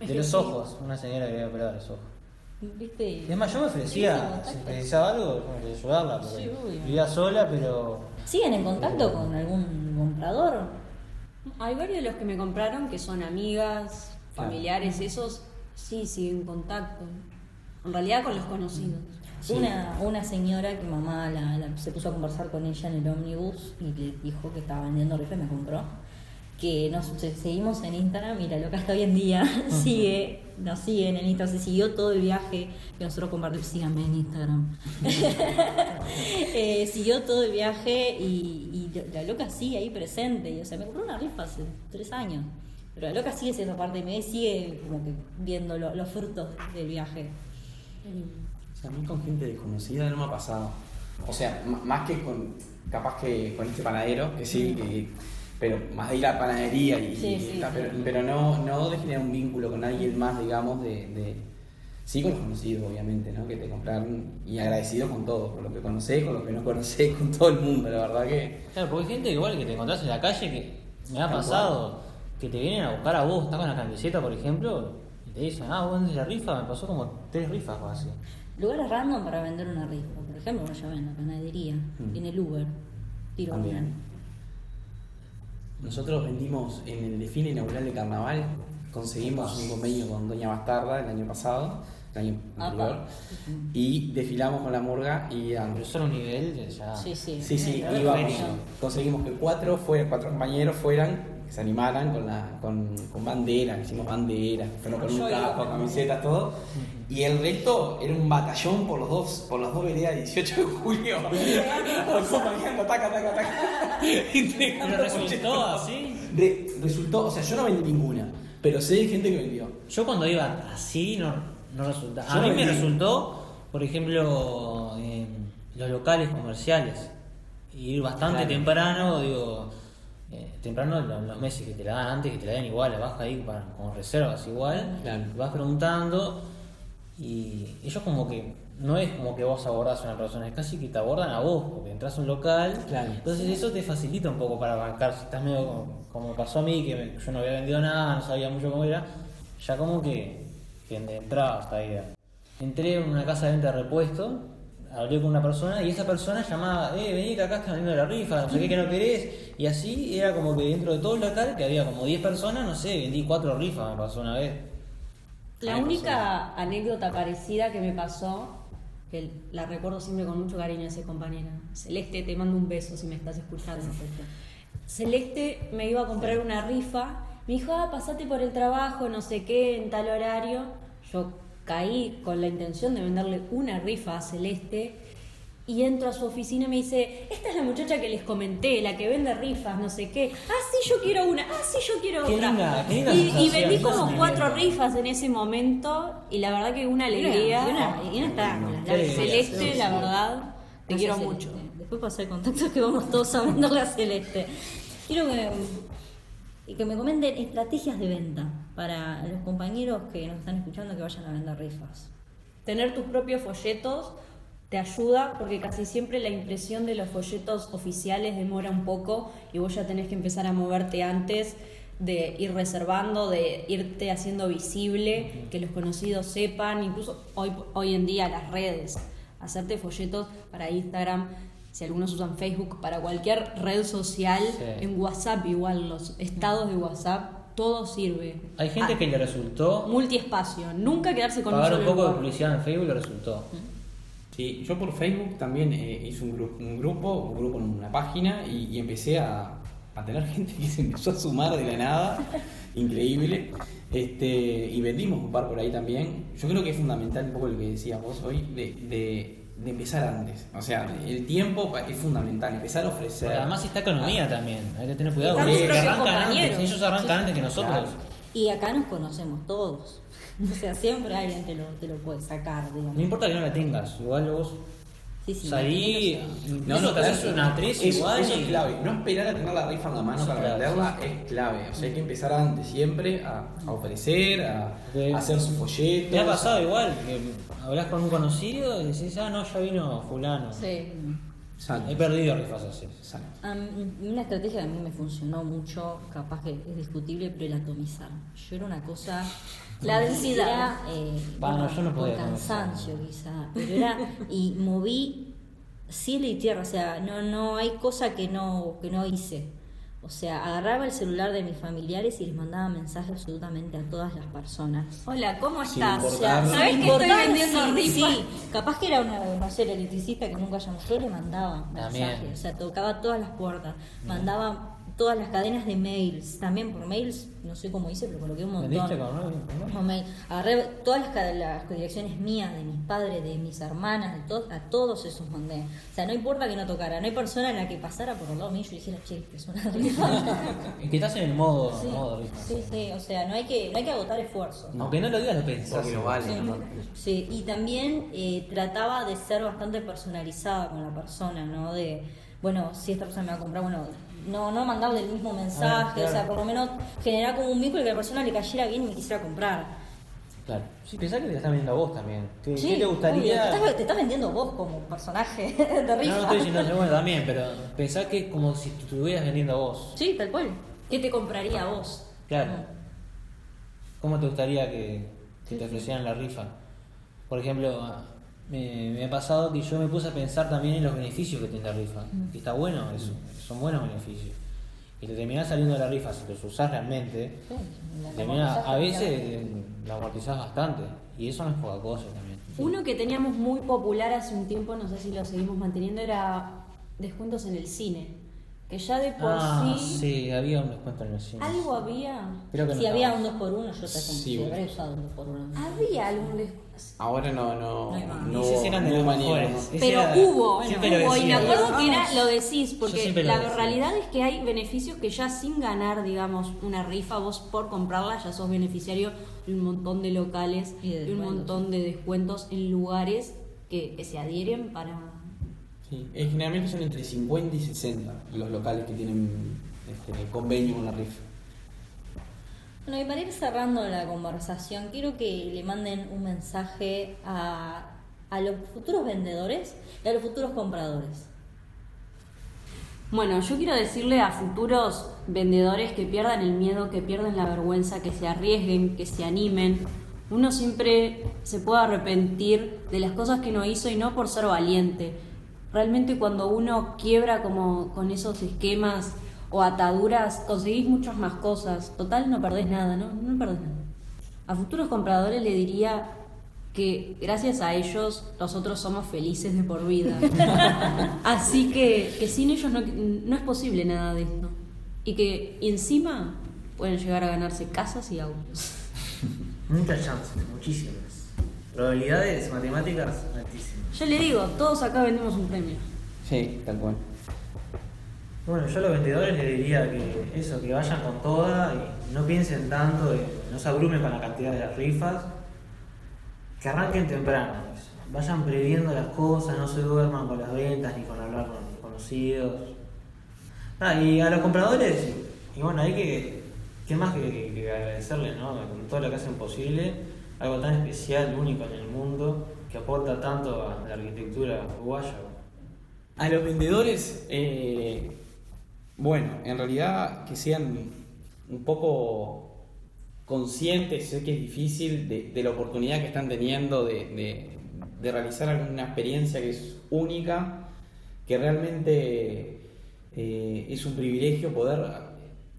De que los ojos, una señora que había operado los ojos. ¿Viste? Y Es más, yo me ofrecía, si precisaba algo, yo quería ayudarla, porque Sí, vivía sola, pero ¿Siguen en contacto con algún comprador? Hay varios de los que me compraron que son amigas, Claro. familiares, esos sí siguen en contacto. En realidad con los conocidos. Una, una señora que mamá la- la- se puso a conversar con ella en el ómnibus y le dijo que estaba vendiendo rifas y me compró. Que nos se- seguimos en Instagram y la loca hasta hoy en día sigue, nos sigue en el Instagram, se siguió todo el viaje que nosotros compartimos. Síganme en Instagram. Eh, siguió todo el viaje y, y la loca sigue ahí presente. Y, o sea, me compró una rifa hace tres años. Pero la loca sigue siendo parte de mí sigue como que viendo lo- los frutos del viaje. O sea, a mí con gente desconocida no me ha pasado. O sea, más que con, capaz que con este panadero, que sí, que, pero más de ir a la panadería y, Sí, y sí, está, sí. pero, pero no, no de generar un vínculo con alguien más, digamos, de, de- sí con los conocidos, obviamente, ¿no? Que te compraron y agradecido con todo, con lo que conocés, con lo que no conocés, con todo el mundo, la verdad que... Claro, porque hay gente igual que te encontrás en la calle que me ha pasado, que te vienen a buscar a vos, estás con la camiseta, por ejemplo, te dicen, ah, vos vendés la rifa, me pasó como tres rifas o así. Lugares random para vender una rifa. Por ejemplo, llama en la panadería, Mm. viene el Uber, tiro También. Nosotros vendimos en el desfile inaugural de carnaval, conseguimos un convenio con Doña Bastarda el año pasado, el año anterior, y desfilamos con la murga y Pero andamos. eso era un nivel ya... Sí, sí. Sí, sí, íbamos, conseguimos que cuatro, fueran, cuatro compañeros fueran, que se animaran con, la, con, con bandera, hicimos bandera, fueron con un casco, camisetas, todo. Y el resto era un batallón por los dos, por las dos veredas 18 de julio. Acompañando, taca, taca, taca. Pero resultó así. Re- resultó, o sea, yo no vendí ninguna, pero sé de gente que vendió. Yo cuando iba así no, no resultaba. A mí me resultó, por ejemplo, en los locales comerciales. Ir bastante Claro. temprano, digo, eh, temprano lo- los meses que te la dan antes, que te la den igual, la baja ahí para, con reservas igual. Claro. Vas preguntando y ellos como que no es como que vos abordás a una persona, es casi que te abordan a vos, porque entras a un local. Claro. Entonces eso te facilita un poco para bancar. Si estás medio como, como pasó a mí, que me- yo no había vendido nada, no sabía mucho cómo era, ya como que, que entraba hasta ahí. Entré en una casa de venta de repuesto, hablé con una persona y esa persona llamaba, eh, acá están vendiendo la rifa, no sé qué que no querés. Y así era como que dentro de todo el local, que había como 10 personas, no sé, vendí cuatro rifas, me pasó una vez. La única anécdota parecida que me pasó, que la recuerdo siempre con mucho cariño a esa compañera. Celeste, te mando un beso si me estás escuchando. Celeste me iba a comprar una rifa, me dijo, ah, pasate por el trabajo, no sé qué, en tal horario. Yo caí con la intención de venderle una rifa a Celeste y entro a su oficina y me dice, esta es la muchacha que les comenté, la que vende rifas, no sé qué. Ah, sí, yo quiero una, ah, sí, yo quiero Qué otra. linda, qué linda y, vendí como cuatro rifas en ese momento y la verdad que una alegría. Y una, está alegría. Celeste, la verdad, te quiero Celeste. mucho. Después pasar el contacto que vamos todos a venderle a Celeste. Quiero que, y que me comenten estrategias de venta para los compañeros que nos están escuchando que vayan a vender rifas. Tener tus propios folletos te ayuda porque casi siempre la impresión de los folletos oficiales demora un poco y vos ya tenés que empezar a moverte antes de ir reservando, de irte haciendo visible, que los conocidos sepan, incluso hoy, hoy en día las redes, hacerte folletos para Instagram, si algunos usan Facebook, para cualquier red social, Sí. en WhatsApp igual, los estados de WhatsApp todo sirve. Hay gente Ah, que le resultó Multiespacio, nunca quedarse con un pagar solo un poco de publicidad en Facebook, le resultó. Sí, yo por Facebook también eh, hice un, gru- un grupo, un grupo en una página y, y empecé a, a tener gente que se empezó a sumar de la nada, increíble. Este, y vendimos un par por ahí también. Yo creo que es fundamental un poco lo que decías vos hoy, de, de- de empezar antes. O sea, el tiempo es fundamental, empezar a ofrecer. Pero además está economía también, hay que tener cuidado. Porque arrancan antes, ellos arrancan antes que nosotros. Claro. Y acá nos conocemos todos. O sea, siempre alguien te lo, te lo puede sacar, digamos. No importa que no la tengas, igual vos Sí, sí, salí, no, No, no, te haces una actriz eso, igual eso es clave. No esperar a tener la rifa en la mano para venderla es clave. O sea, hay que empezar antes, siempre a, a ofrecer, a, hacer su folleto. Me ha pasado igual, que hablas con un conocido y decís, ah, no, ya vino fulano. Sí. Exacto. He perdido rifas así. Exacto. Una estrategia que a mí me funcionó mucho, capaz que es discutible, pero el atomizar. Yo era una cosa. La densidad. Eh, Pa, no, yo no con podía cansancio quizá, pero era. Y moví cielo y tierra, o sea, no, no hay cosa que no, que no hice. O sea, agarraba el celular de mis familiares y les mandaba mensajes absolutamente a todas las personas. Hola, ¿cómo estás? O sea. ¿Sabes que estoy vendiendo rifas? Sí, capaz que era una, no sé, electricista que nunca llamó. Yo le mandaba También. mensajes, o sea, tocaba todas las puertas, mandaba todas las cadenas de mails, también por mails, no sé cómo hice, pero coloqué un montón. Mail. Agarré todas las, las direcciones mías, de mis padres, de mis hermanas, de to- a todos esos mandé. O sea, no importa que no tocara, no hay persona en la que pasara por el lado mío y yo dijera, che, te suena rifa. Y que estás en el modo, sí, modo sí, sí, o sea, no hay que, no hay que agotar esfuerzos. Aunque no lo digas, lo pensás. Lo vale. Sí, ¿no? sí, y también eh, trataba de ser bastante personalizada con la persona, ¿no? De, bueno, si esta persona me va a comprar, bueno, no, no mandarle el mismo mensaje, claro. o sea, por lo menos generar como un vínculo que a la persona le cayera bien y me quisiera comprar. Claro. Sí, pensá que te están vendiendo a vos también. ¿Qué, Sí, qué te obvio, gustaría? te, estás, te estás vendiendo vos como personaje de No, rifa. no estoy diciendo bueno también, pero pensá que como si te estuvieras vendiendo a vos. Sí, tal cual. ¿Qué te compraría a vos? Claro. ¿Cómo te gustaría que, que Sí, te sí. ofrecieran la rifa? Por ejemplo, ah, me, me ha pasado que yo me puse a pensar también en los beneficios que tiene la rifa. Que está bueno eso, son buenos beneficios. Y te terminás saliendo de la rifa, si los usás realmente, Sí, a veces la amortizás bastante. Y eso no es poca cosa también. Uno que teníamos muy popular hace un tiempo, no sé si lo seguimos manteniendo, era descuentos en el cine. Que ya de por Ah, sí, sí, había un descuento en el cine. algo había. Creo que no Si había un 2x1, yo te Sí, bueno. habré usado un 2x1. Había algún descuento. Ahora no, no. No hay más. no sí eran de no los mejores. Pero era- hubo, lo hubo, y me acuerdo que era, lo decís, porque la realidad es que hay beneficios que ya sin ganar, digamos, una rifa, vos por comprarla ya sos beneficiario de un montón de locales Y de de un montón de descuentos en lugares que, que se adhieren para... Sí, eh, generalmente son entre 50 y 60 los locales que tienen este, convenio con la rifa. Bueno, y para ir cerrando la conversación, quiero que le manden un mensaje a, a los futuros vendedores y a los futuros compradores. Bueno, yo quiero decirle a futuros vendedores que pierdan el miedo, que pierdan la vergüenza, que se arriesguen, que se animen. Uno siempre se puede arrepentir de las cosas que no hizo y no por ser valiente. Realmente cuando uno quiebra como con esos esquemas o ataduras, conseguís muchas más cosas. Total, no perdés nada, ¿no? No perdés nada. A futuros compradores le diría que gracias a ellos nosotros somos felices de por vida. Así que, que sin ellos no, no es posible nada de esto. Y que encima pueden llegar a ganarse casas y autos. Muchas chances, muchísimas. Probabilidades matemáticas altísimas. Yo le digo, todos acá vendemos un premio. Sí, tal cual. Bueno, yo a los vendedores les diría que eso, que vayan con toda y no piensen tanto, y no se abrumen con la cantidad de las rifas, que arranquen temprano. pues. Vayan previendo las cosas, no se duerman con las ventas ni con hablar con los conocidos. Ah, y a los compradores, y bueno, hay que, ¿qué más que, que- que agradecerles, ¿no? Con todo lo que hacen posible, algo tan especial, único en el mundo, que aporta tanto a la arquitectura uruguaya. A los vendedores, eh, bueno, en realidad que sean un poco conscientes, sé que es difícil, de, de la oportunidad que están teniendo de, de- de realizar alguna experiencia que es única, que realmente eh, es un privilegio poder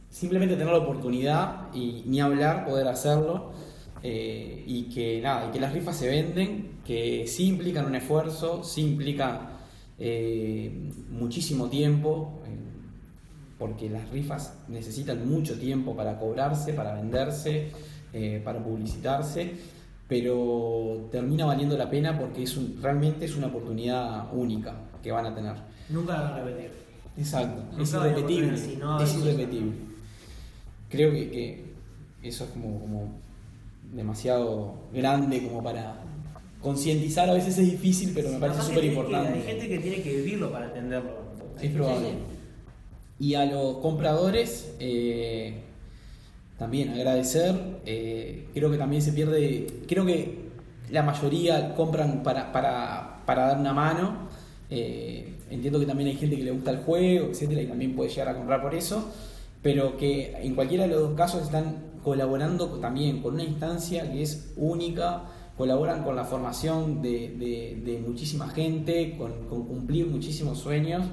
simplemente tener la oportunidad y ni hablar, poder hacerlo. Eh, y que nada, y que las rifas se venden, que sí implican un esfuerzo, sí implican eh, muchísimo tiempo, eh, porque las rifas necesitan mucho tiempo para cobrarse, para venderse, eh, para publicitarse, pero termina valiendo la pena porque es un- realmente es una oportunidad única que van a tener. Nunca la van a repetir. Exacto, Nunca es irrepetible, no, es eso es- irrepetible. Creo que, que eso es como, como demasiado grande como para concientizar, a veces es difícil, pero me parece súper importante. Hay gente que tiene que vivirlo para entenderlo. Es probable. Y a los compradores, eh, también agradecer. eh, creo que también se pierde. Creo que la mayoría compran para, para, para dar una mano. eh, entiendo que también hay gente que le gusta el juego, etcétera, y también puede llegar a comprar por eso. Pero que en cualquiera de los dos casos están colaborando también con una instancia que es única, colaboran con la formación de, muchísima gente, con, con cumplir muchísimos sueños.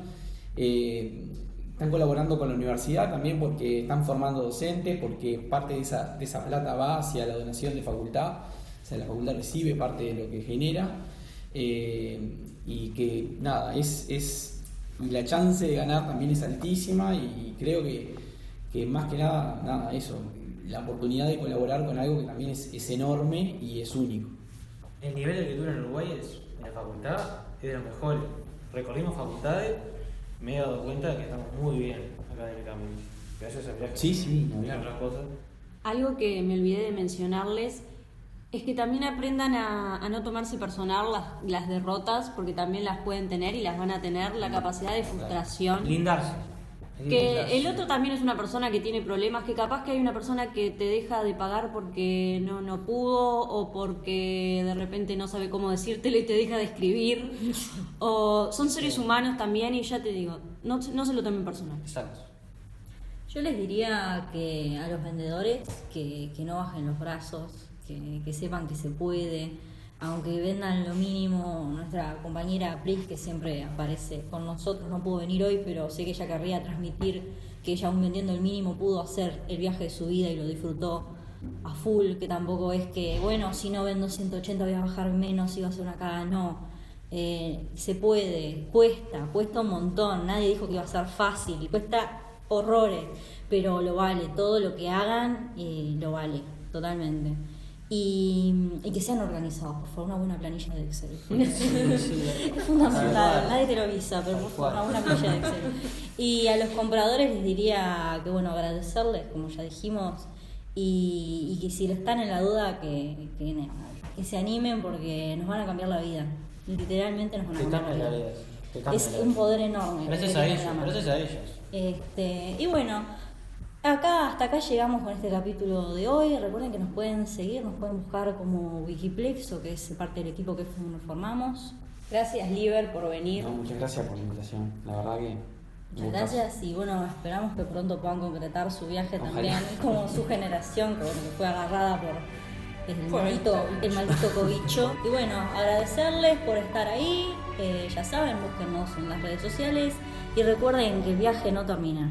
Eh, están colaborando con la universidad también porque están formando docentes, porque parte de esa, de esa plata va hacia la donación de facultad, o sea, la facultad recibe parte de lo que genera. eh, y que nada, es, es. Y la chance de ganar también es altísima, y creo que, que más que nada, nada, eso, la oportunidad de colaborar con algo que también es, es enorme y es único. El nivel de lectura en Uruguay es, en la facultad es de los mejores. Recorrimos facultades, me he dado cuenta de que estamos muy bien académicamente. Gracias al viaje. Sí, sí, no, otras cosas. Algo que me olvidé de mencionarles es que también aprendan a, a no tomarse personal las, las derrotas, porque también las pueden tener y las van a tener, la capacidad de frustración. Lindarse. Que el otro también es una persona que tiene problemas, que capaz que hay una persona que te deja de pagar porque no, no pudo o porque de repente no sabe cómo decírtelo y te deja de escribir. O son seres humanos también y ya te digo, no, no se lo tomen personal. Exacto. Yo les diría que a los vendedores que, que no bajen los brazos, que, que sepan que se puede, aunque vendan lo mínimo. Nuestra compañera Pris, que siempre aparece con nosotros, no pudo venir hoy, pero sé que ella querría transmitir que ella aún vendiendo el mínimo pudo hacer el viaje de su vida y lo disfrutó a full, que tampoco es que, bueno, si no vendo 180 voy a bajar menos y va a ser una cagada, no. Eh, se puede, cuesta, cuesta un montón, nadie dijo que iba a ser fácil, cuesta horrores, pero lo vale, todo lo que hagan eh, lo vale, totalmente. Y, y que sean organizados, por favor, una buena planilla de Excel. es fundamental, nadie te lo avisa, pero por favor, una buena planilla de Excel. Y a los compradores les diría que, bueno, agradecerles, como ya dijimos, y, y que si están en la duda, que, que, se animen porque nos van a cambiar la vida. Literalmente nos van a cambiar cambia la la vida. vida. te cambia Es la un vida. poder enorme. Gracias a ellos, la gracias a ellos. Este, y bueno, acá hasta acá llegamos con este capítulo de hoy. Recuerden que nos pueden seguir, nos pueden buscar como Wikiplex o que es parte del equipo que formamos. Gracias, Liber, por venir. No, muchas gracias por la invitación, la verdad que. Muchas gracias y bueno, esperamos que pronto puedan concretar su viaje Ojalá. también, como su generación, que, bueno, que fue agarrada por el maldito, cobicho. el maldito cobicho. Y bueno, agradecerles por estar ahí, eh, ya saben, búsquennos en las redes sociales y recuerden que el viaje no termina.